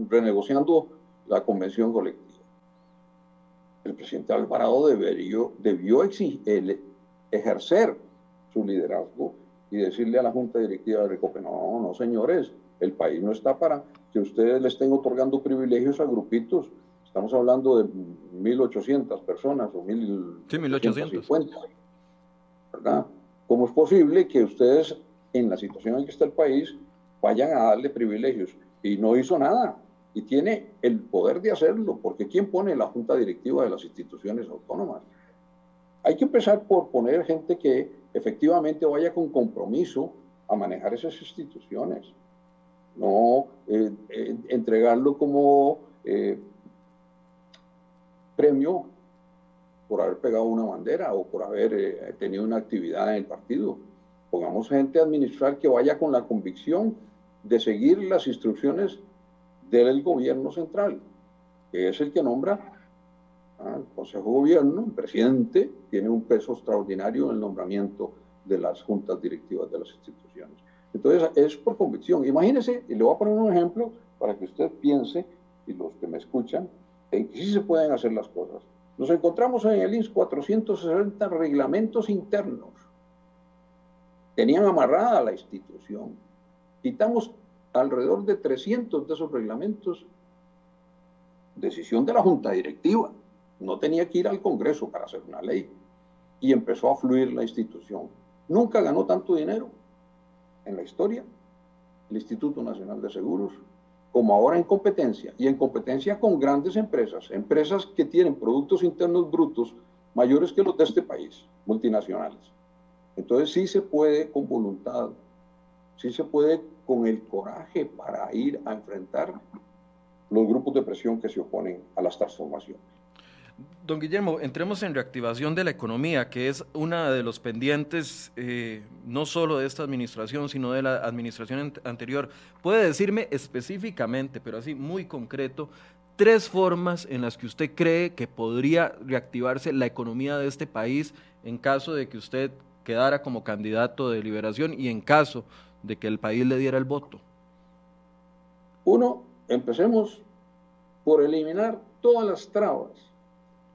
renegociando la convención colectiva. El presidente Alvarado debió, debió exigir, ejercer su liderazgo y decirle a la Junta Directiva de Recope, no, no señores, el país no está para que ustedes le estén otorgando privilegios a grupitos. Estamos hablando de 1.800 personas o 1.850. ¿Verdad? ¿Cómo es posible que ustedes, en la situación en que está el país, vayan a darle privilegios? Y no hizo nada y tiene el poder de hacerlo, porque ¿quién pone la junta directiva de las instituciones autónomas? Hay que empezar por poner gente que efectivamente vaya con compromiso a manejar esas instituciones, no eh, eh, entregarlo como eh, premio por haber pegado una bandera o por haber tenido una actividad en el partido. Pongamos gente a administrar que vaya con la convicción de seguir las instrucciones del gobierno central, que es el que nombra al Consejo de Gobierno, el presidente tiene un peso extraordinario en el nombramiento de las juntas directivas de las instituciones. Entonces, es por convicción. Imagínese, y le voy a poner un ejemplo para que usted piense, y los que me escuchan, en que sí se pueden hacer las cosas. Nos encontramos en el INS 460 reglamentos internos. Tenían amarrada la institución. Quitamos alrededor de 300 de esos reglamentos, decisión de la Junta Directiva. No tenía que ir al Congreso para hacer una ley. Y empezó a fluir la institución. Nunca ganó tanto dinero en la historia el Instituto Nacional de Seguros como ahora en competencia. Y en competencia con grandes empresas, empresas que tienen productos internos brutos mayores que los de este país, multinacionales. Entonces sí se puede con voluntad, sí se puede con el coraje para ir a enfrentar los grupos de presión que se oponen a las transformaciones. Don Guillermo, entremos en reactivación de la economía, que es una de los pendientes eh, no solo de esta administración, sino de la administración anterior. ¿Puede decirme específicamente, pero así muy concreto, tres formas en las que usted cree que podría reactivarse la economía de este país en caso de que usted quedara como candidato de liberación y en caso de que el país le diera el voto? Uno, empecemos por eliminar todas las trabas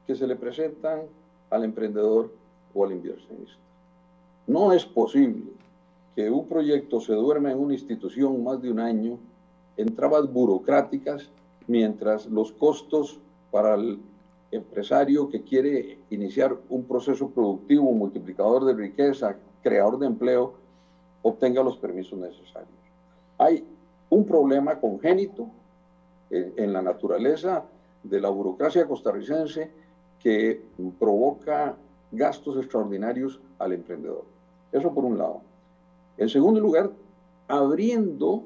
que se le presentan al emprendedor o al inversionista. No es posible que un proyecto se duerma en una institución más de un año en trabas burocráticas mientras los costos para el empresario que quiere iniciar un proceso productivo, multiplicador de riqueza, creador de empleo, obtenga los permisos necesarios. Hay un problema congénito en, la naturaleza de la burocracia costarricense que provoca gastos extraordinarios al emprendedor. Eso por un lado. En segundo lugar, abriendo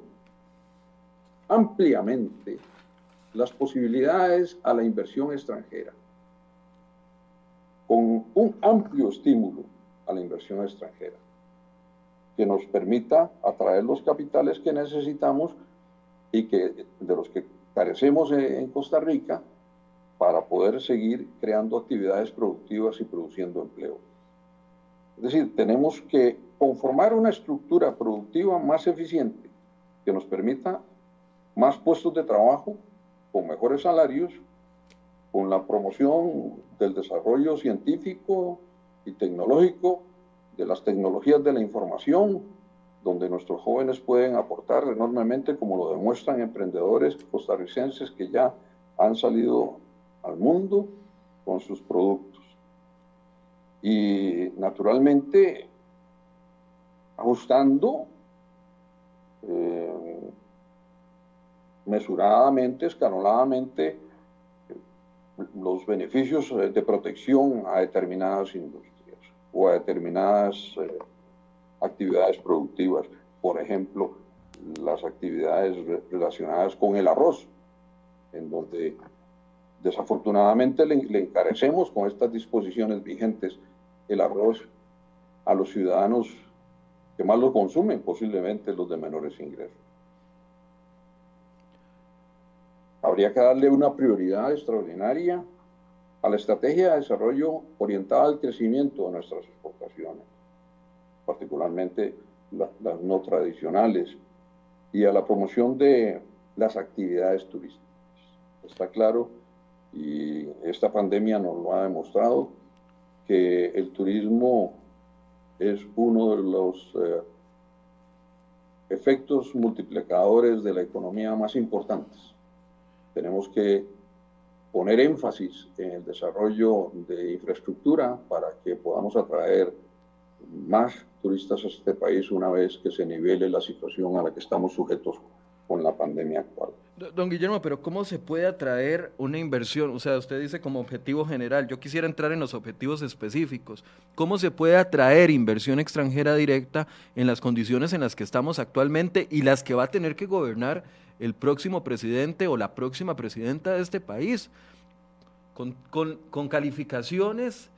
ampliamente las posibilidades a la inversión extranjera, con un amplio estímulo a la inversión extranjera, que nos permita atraer los capitales que necesitamos y que, de los que carecemos en Costa Rica para poder seguir creando actividades productivas y produciendo empleo. Es decir, tenemos que conformar una estructura productiva más eficiente que nos permita más puestos de trabajo con mejores salarios, con la promoción del desarrollo científico y tecnológico, de las tecnologías de la información, donde nuestros jóvenes pueden aportar enormemente, como lo demuestran emprendedores costarricenses que ya han salido al mundo con sus productos. Y naturalmente, ajustando eh, mesuradamente, escaloladamente, los beneficios eh, de protección a determinadas industrias o a determinadas eh, actividades productivas, por ejemplo, las actividades relacionadas con el arroz, en donde desafortunadamente le, encarecemos con estas disposiciones vigentes el arroz a los ciudadanos que más lo consumen, posiblemente los de menores ingresos. Habría que darle una prioridad extraordinaria a la estrategia de desarrollo orientada al crecimiento de nuestras exportaciones particularmente las no tradicionales, y a la promoción de las actividades turísticas. Está claro, y esta pandemia nos lo ha demostrado, que el turismo es uno de los eh, efectos multiplicadores de la economía más importantes. Tenemos que poner énfasis en el desarrollo de infraestructura para que podamos atraer más turistas a este país una vez que se nivele la situación a la que estamos sujetos con la pandemia actual. Don Guillermo, pero ¿cómo se puede atraer una inversión? O sea, usted dice como objetivo general, yo quisiera entrar en los objetivos específicos. ¿Cómo se puede atraer inversión extranjera directa en las condiciones en las que estamos actualmente y las que va a tener que gobernar el próximo presidente o la próxima presidenta de este país? Con, con, con calificaciones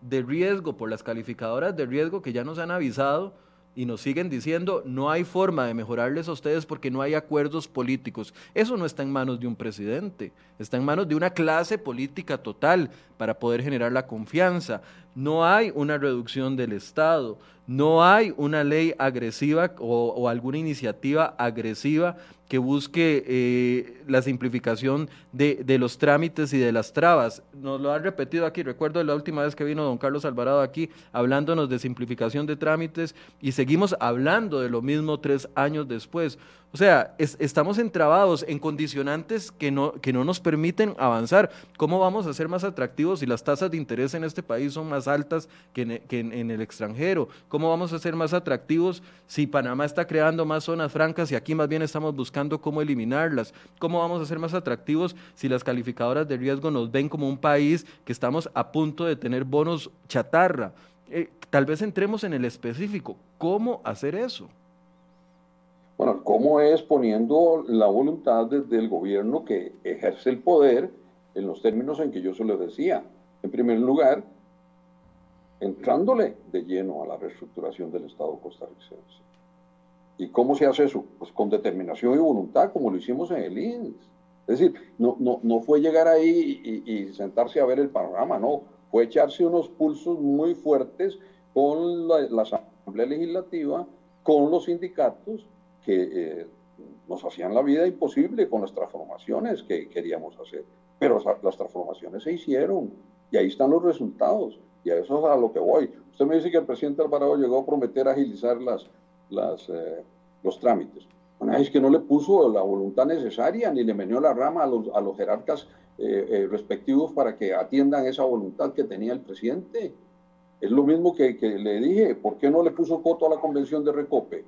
de riesgo, por las calificadoras de riesgo que ya nos han avisado y nos siguen diciendo, no hay forma de mejorarles a ustedes porque no hay acuerdos políticos. Eso no está en manos de un presidente, está en manos de una clase política total para poder generar la confianza. No hay una reducción del Estado, no hay una ley agresiva o, alguna iniciativa agresiva que busque eh, la simplificación de, los trámites y de las trabas. Nos lo han repetido aquí, recuerdo la última vez que vino don Carlos Alvarado aquí hablándonos de simplificación de trámites y seguimos hablando de lo mismo tres años después. O sea, estamos entrabados en condicionantes que no, que no nos permiten avanzar. ¿Cómo vamos a ser más atractivos si las tasas de interés en este país son más altas que en, el extranjero? ¿Cómo vamos a ser más atractivos si Panamá está creando más zonas francas y aquí más bien estamos buscando cómo eliminarlas? ¿Cómo vamos a ser más atractivos si las calificadoras de riesgo nos ven como un país que estamos a punto de tener bonos chatarra? Eh, tal vez entremos en el específico. ¿Cómo hacer eso? Bueno, ¿cómo es poniendo la voluntad desde el gobierno que ejerce el poder en los términos en que yo se les decía. En primer lugar, entrándole de lleno a la reestructuración del Estado costarricense. ¿Y cómo se hace eso? Pues con determinación y voluntad, como lo hicimos en el INS. Es decir, no, no, no fue llegar ahí y, sentarse a ver el panorama, no, fue echarse unos pulsos muy fuertes con la, Asamblea Legislativa, con los sindicatos que eh, nos hacían la vida imposible con las transformaciones que queríamos hacer. Pero las transformaciones se hicieron y ahí están los resultados. Y a eso es a lo que voy. Usted me dice que el presidente Alvarado llegó a prometer agilizar las, las, eh, los trámites. Bueno, es que no le puso la voluntad necesaria ni le menió la rama a los, a los jerarcas eh, respectivos para que atiendan esa voluntad que tenía el presidente. Es lo mismo que, que, le dije, ¿por qué no le puso coto a la convención de Recope?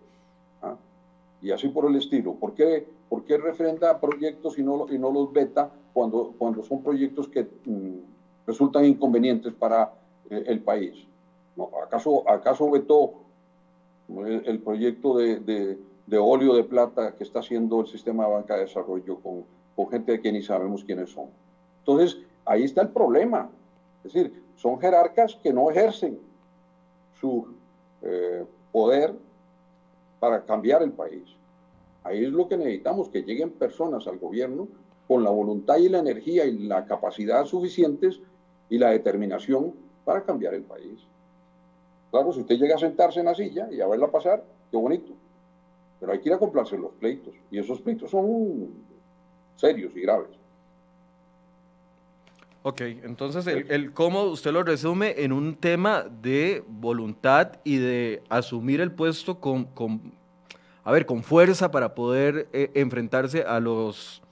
¿Ah? Y así por el estilo. ¿Por qué, por qué refrenda proyectos y no, y no los veta cuando, cuando son proyectos que mm, resultan inconvenientes para eh, el país. ¿No? ¿Acaso, ¿Acaso vetó el, proyecto de, de, óleo de plata que está haciendo el sistema de banca de desarrollo con, con gente de que ni sabemos quiénes son? Entonces, ahí está el problema. Es decir, son jerarcas que no ejercen su eh, poder para cambiar el país. Ahí es lo que necesitamos, que lleguen personas al gobierno con la voluntad y la energía y la capacidad suficientes y la determinación para cambiar el país. Claro, si usted llega a sentarse en la silla y a verla pasar, qué bonito. Pero hay que ir a comprarse los pleitos. Y esos pleitos son serios y graves. Ok, entonces el, cómo usted lo resume en un tema de voluntad y de asumir el puesto con, a ver, con fuerza para poder eh, enfrentarse a los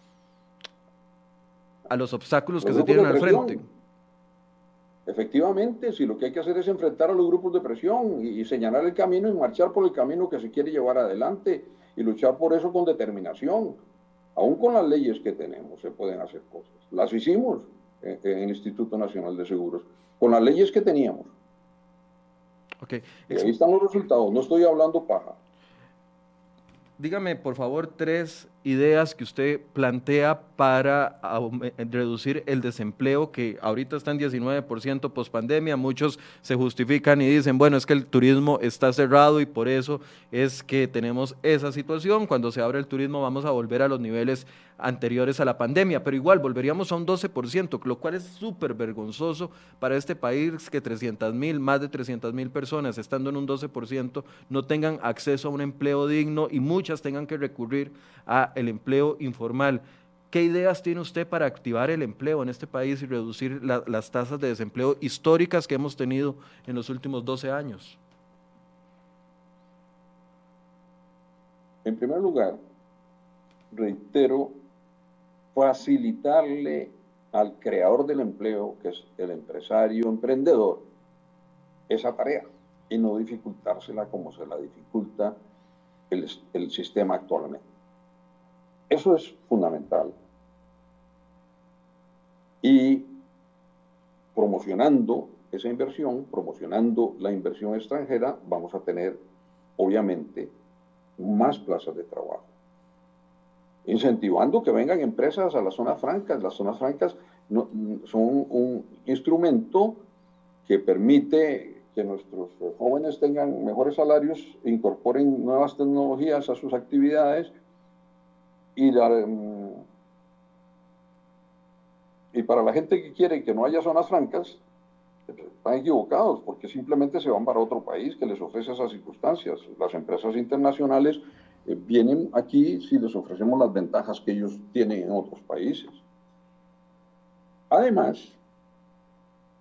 a los obstáculos que se tienen al frente. Efectivamente, si lo que hay que hacer es enfrentar a los grupos de presión y, señalar el camino y marchar por el camino que se quiere llevar adelante y luchar por eso con determinación. Aún con las leyes que tenemos se pueden hacer cosas. Las hicimos en, el Instituto Nacional de Seguros, con las leyes que teníamos. Okay. Y ahí están los resultados, no estoy hablando paja. Dígame, por favor, tres ideas que usted plantea para reducir el desempleo que ahorita está en 19% post pandemia. Muchos se justifican y dicen, bueno, es que el turismo está cerrado y por eso es que tenemos esa situación. Cuando se abre el turismo vamos a volver a los niveles anteriores a la pandemia, pero igual volveríamos a un 12%, lo cual es súper vergonzoso para este país que 300 mil, más de 300 mil personas estando en un 12% no tengan acceso a un empleo digno y muchas tengan que recurrir a el empleo informal. ¿Qué ideas tiene usted para activar el empleo en este país y reducir las tasas de desempleo históricas que hemos tenido en los últimos 12 años? En primer lugar, reitero, facilitarle al creador del empleo, que es el empresario emprendedor, esa tarea y no dificultársela como se la dificulta el, el sistema actualmente. Eso es fundamental. Y promocionando esa inversión, promocionando la inversión extranjera, vamos a tener, obviamente, más plazas de trabajo. Incentivando que vengan empresas a las zonas francas. Las zonas francas son un instrumento que permite que nuestros jóvenes tengan mejores salarios, incorporen nuevas tecnologías a sus actividades y, mm, y para la gente que quiere que no haya zonas francas, están equivocados porque simplemente se van para otro país que les ofrece esas circunstancias. Las empresas internacionales eh, vienen aquí si les ofrecemos las ventajas que ellos tienen en otros países. Además,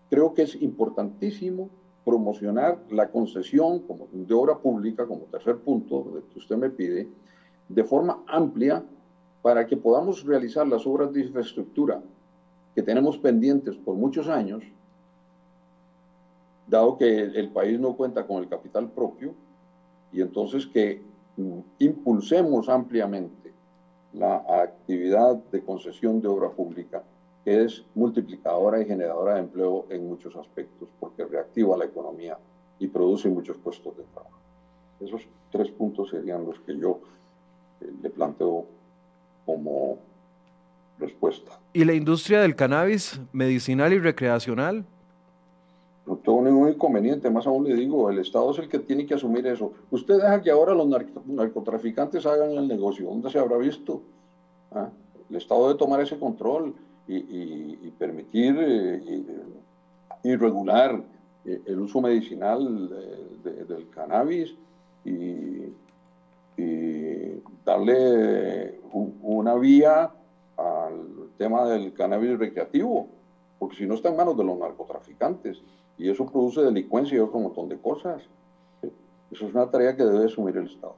creo que es importantísimo promocionar la concesión como de obra pública, como tercer punto que usted me pide, de forma amplia para que podamos realizar las obras de infraestructura que tenemos pendientes por muchos años, dado que el país no cuenta con el capital propio, y entonces que mm, impulsemos ampliamente la actividad de concesión de obra pública, que es multiplicadora y generadora de empleo en muchos aspectos, porque reactiva la economía y produce muchos puestos de trabajo. Esos tres puntos serían los que yo eh, le planteo como respuesta. ¿Y la industria del cannabis medicinal y recreacional? No tengo ningún inconveniente, más aún le digo, el Estado es el que tiene que asumir eso. Usted deja que ahora los narcotraficantes hagan el negocio, ¿dónde se habrá visto? ¿Ah? El Estado debe tomar ese control y, permitir eh, y, regular eh, el uso medicinal del cannabis y, darle una vía al tema del cannabis recreativo, porque si no está en manos de los narcotraficantes y eso produce delincuencia y otro montón de cosas. Eso es una tarea que debe asumir el Estado.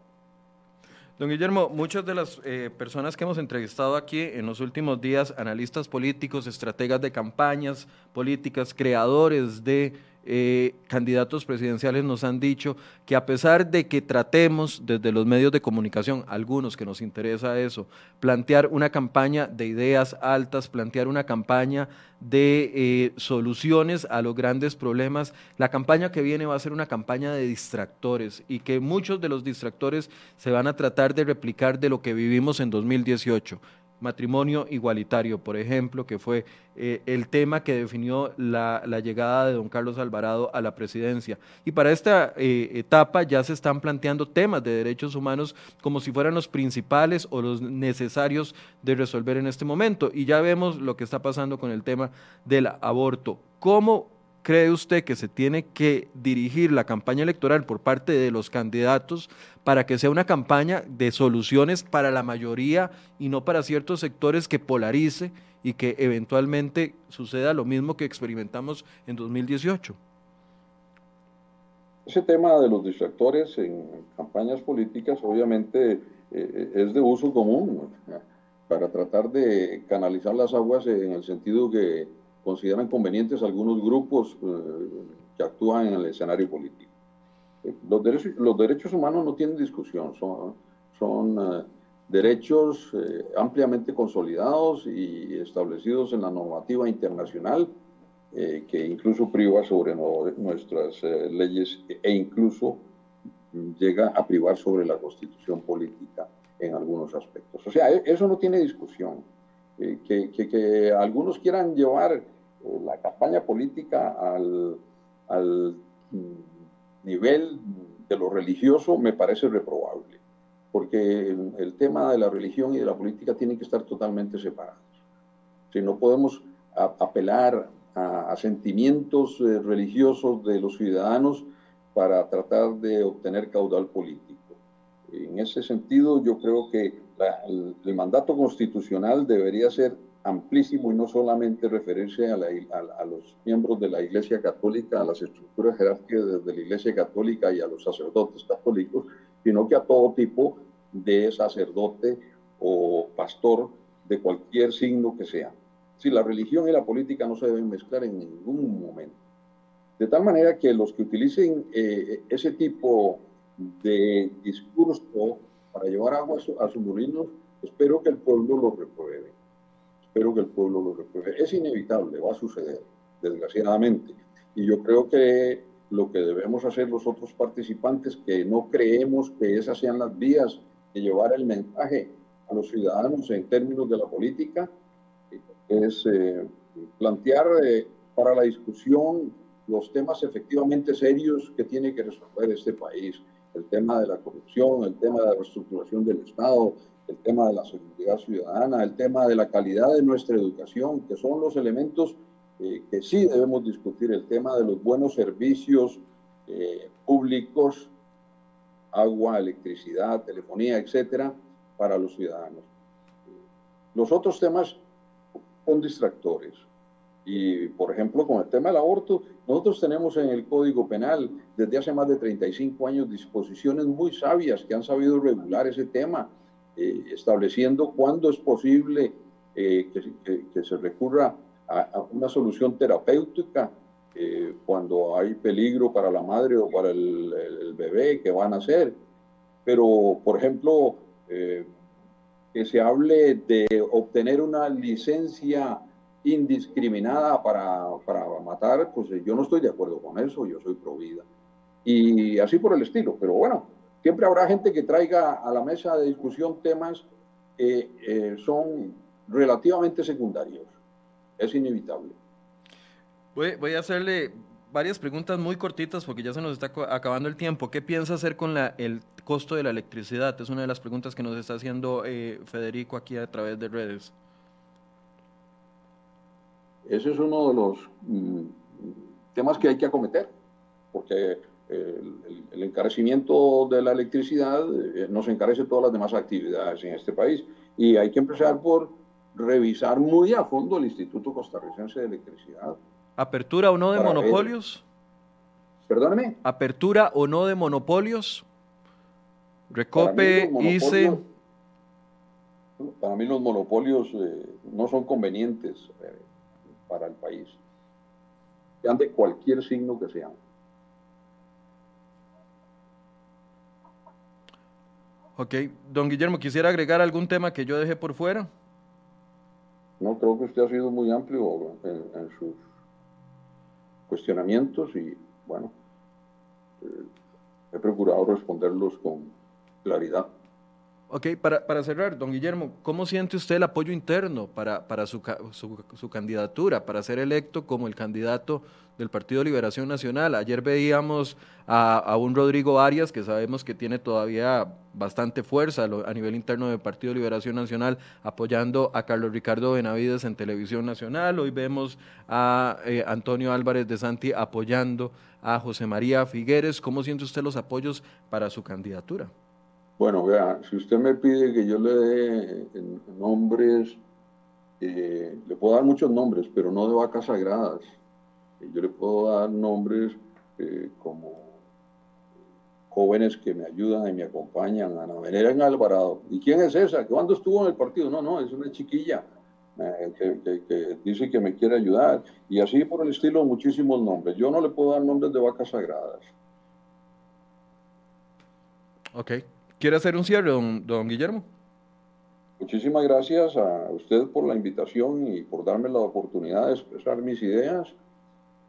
Don Guillermo, muchas de las eh, personas que hemos entrevistado aquí en los últimos días, analistas políticos, estrategas de campañas políticas, creadores de eh, candidatos presidenciales nos han dicho que a pesar de que tratemos desde los medios de comunicación, algunos que nos interesa eso, plantear una campaña de ideas altas, plantear una campaña de eh, soluciones a los grandes problemas, la campaña que viene va a ser una campaña de distractores y que muchos de los distractores se van a tratar de replicar de lo que vivimos en 2018 matrimonio igualitario, por ejemplo, que fue eh, el tema que definió la, llegada de don Carlos Alvarado a la presidencia. Y para esta eh, etapa ya se están planteando temas de derechos humanos como si fueran los principales o los necesarios de resolver en este momento. Y ya vemos lo que está pasando con el tema del aborto. ¿Cómo cree usted que se tiene que dirigir la campaña electoral por parte de los candidatos para que sea una campaña de soluciones para la mayoría y no para ciertos sectores que polarice y que eventualmente suceda lo mismo que experimentamos en 2018? Ese tema de los distractores en campañas políticas obviamente eh, es de uso común para tratar de canalizar las aguas en el sentido que consideran convenientes algunos grupos eh, que actúan en el escenario político. Eh, los, derechos, humanos no tienen discusión, son, son eh, derechos ampliamente consolidados y establecidos en la normativa internacional que incluso priva sobre nuestras leyes e incluso llega a privar sobre la constitución política en algunos aspectos. O sea, e, eso no tiene discusión. Que, que, que, algunos quieran llevar la campaña política al, al nivel de lo religioso me parece reprobable, porque el, tema de la religión y de la política tienen que estar totalmente separados. Si no podemos apelar a, sentimientos eh, religiosos de los ciudadanos para tratar de obtener caudal político. En ese sentido, yo creo que el mandato constitucional debería ser amplísimo y no solamente referirse a, los miembros de la Iglesia Católica, a las estructuras jerárquicas de la Iglesia Católica y a los sacerdotes católicos, sino que a todo tipo de sacerdote o pastor de cualquier signo que sea. Si la religión y la política no se deben mezclar en ningún momento. De tal manera que los que utilicen eh, ese tipo de discurso para llevar agua a, sus molinos, espero que el pueblo lo repruebe espero que el pueblo lo repruebe. Es inevitable, va a suceder, desgraciadamente. Y yo creo que lo que debemos hacer los otros participantes, que no creemos que esas sean las vías de llevar el mensaje a los ciudadanos en términos de la política, es eh, plantear eh, para la discusión los temas efectivamente serios que tiene que resolver este país. El tema de la corrupción, el tema de la reestructuración del Estado, el tema de la seguridad ciudadana, el tema de la calidad de nuestra educación, que son los elementos eh, que sí debemos discutir, el tema de los buenos servicios eh, públicos, agua, electricidad, telefonía, etcétera, para los ciudadanos. Los otros temas son distractores. Y, por ejemplo, con el tema del aborto, nosotros tenemos en el Código Penal desde hace más de 35 años disposiciones muy sabias que han sabido regular ese tema eh, estableciendo cuándo es posible eh, que, se recurra a, una solución terapéutica eh, cuando hay peligro para la madre o para el, bebé que van a nacer. Pero, por ejemplo, que se hable de obtener una licencia indiscriminada para, para, matar, pues yo no estoy de acuerdo con eso, yo soy pro vida. Y así por el estilo, pero bueno, Siempre habrá gente que traiga a la mesa de discusión temas que eh, son relativamente secundarios. Es inevitable. Voy, a hacerle varias preguntas muy cortitas porque ya se nos está acabando el tiempo. ¿Qué piensa hacer con el costo de la electricidad? Es una de las preguntas que nos está haciendo eh, Federico aquí a través de redes. Ese es uno de los mm, temas que hay que acometer, porque el, encarecimiento de la electricidad eh, nos encarece todas las demás actividades en este país. Y hay que empezar por revisar muy a fondo el Instituto Costarricense de Electricidad. ¿Apertura o no de monopolios? Perdóneme. ¿Apertura o no de monopolios? Recope, ICE. Para mí los monopolios eh, no son convenientes eh, para el país, sean de cualquier signo que sean. Ok, don Guillermo, ¿quisiera agregar algún tema que yo dejé por fuera? No, creo que usted ha sido muy amplio en, sus cuestionamientos y, bueno, eh, he procurado responderlos con claridad. Ok, para, para, cerrar, don Guillermo, ¿cómo siente usted el apoyo interno para, para su, su, candidatura, para ser electo como el candidato del Partido Liberación Nacional? Ayer veíamos a, a, un Rodrigo Arias, que sabemos que tiene todavía bastante fuerza a nivel interno del Partido Liberación Nacional, apoyando a Carlos Ricardo Benavides en Televisión Nacional. Hoy vemos a eh, Antonio Álvarez de Santi apoyando a José María Figueres. ¿Cómo siente usted los apoyos para su candidatura? Bueno, vea, si usted me pide que yo le dé nombres, eh, le puedo dar muchos nombres, pero no de vacas sagradas. Yo le puedo dar nombres eh, como jóvenes que me ayudan y me acompañan. Ana Venera en Alvarado. ¿Y quién es esa? ¿Cuándo estuvo en el partido? No, no, es una chiquilla eh, que, que, dice que me quiere ayudar. Y así por el estilo, muchísimos nombres. Yo no le puedo dar nombres de vacas sagradas. Ok. ¿Quiere hacer un cierre, don, Guillermo? Muchísimas gracias a usted por la invitación y por darme la oportunidad de expresar mis ideas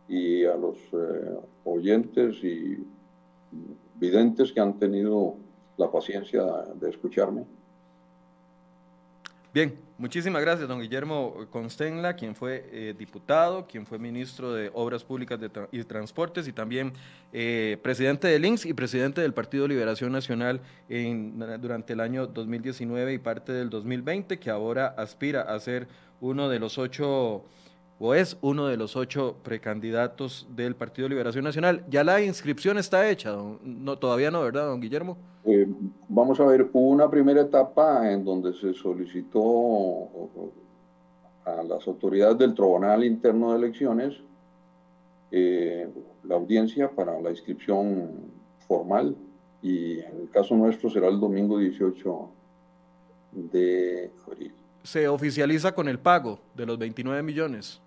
y a los eh, oyentes y videntes que han tenido la paciencia de escucharme. Bien, muchísimas gracias, don Guillermo Constenla, quien fue eh, diputado, quien fue ministro de Obras Públicas y Transportes y también eh, presidente del INSS y presidente del Partido Liberación Nacional en, durante el año 2019 y parte del 2020, que ahora aspira a ser uno de los ocho o es uno de los ocho precandidatos del Partido Liberación Nacional. Ya la inscripción está hecha, no, todavía no, ¿verdad, don Guillermo? Eh, vamos a ver, hubo una primera etapa en donde se solicitó a las autoridades del Tribunal Interno de Elecciones eh, la audiencia para la inscripción formal y en el caso nuestro será el domingo 18 de abril. ¿Se oficializa con el pago de los 29 millones?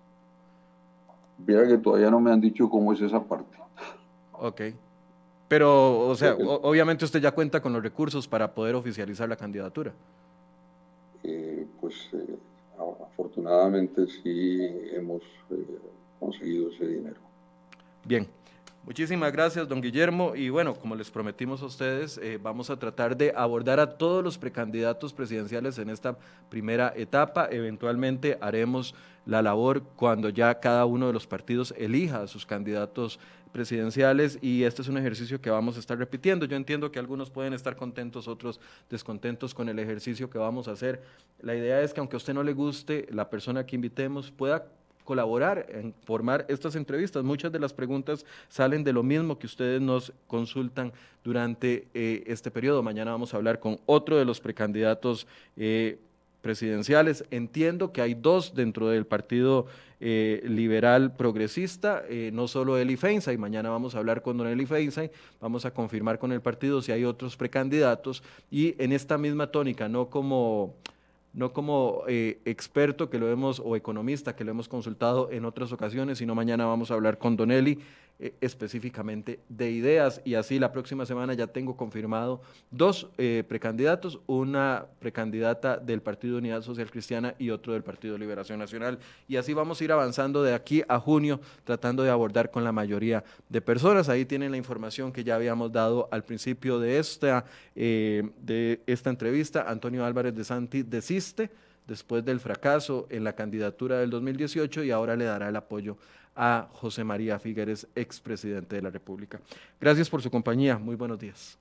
Mira que todavía no me han dicho cómo es esa parte. Ok. Pero, o sea, obviamente usted ya cuenta con los recursos para poder oficializar la candidatura. Eh, pues eh, afortunadamente sí hemos eh, conseguido ese dinero. Bien, Muchísimas gracias, don Guillermo. Y bueno, como les prometimos a ustedes, eh, vamos a tratar de abordar a todos los precandidatos presidenciales en esta primera etapa. Eventualmente haremos la labor cuando ya cada uno de los partidos elija a sus candidatos presidenciales y este es un ejercicio que vamos a estar repitiendo. Yo entiendo que algunos pueden estar contentos, otros descontentos con el ejercicio que vamos a hacer. La idea es que aunque a usted no le guste, la persona que invitemos pueda colaborar en formar estas entrevistas. Muchas de las preguntas salen de lo mismo que ustedes nos consultan durante eh, este periodo. Mañana vamos a hablar con otro de los precandidatos eh, presidenciales. Entiendo que hay dos dentro del Partido eh, Liberal Progresista, no solo Eli Feinstein. Mañana vamos a hablar con don Eli Feinstein, vamos a confirmar con el partido si hay otros precandidatos y en esta misma tónica, no como no como eh, experto que lo hemos, o economista que lo hemos consultado en otras ocasiones, sino mañana vamos a hablar con Donelli eh, específicamente de ideas y así la próxima semana ya tengo confirmado dos eh, precandidatos, una precandidata del Partido Unidad Social Cristiana y otro del Partido Liberación Nacional y así vamos a ir avanzando de aquí a junio tratando de abordar con la mayoría de personas. Ahí tienen la información que ya habíamos dado al principio de esta, de esta entrevista. Antonio Álvarez de Santi desiste después del fracaso en la candidatura del 2018 y ahora le dará el apoyo a José María Figueres, expresidente de la República. Gracias por su compañía. Muy buenos días.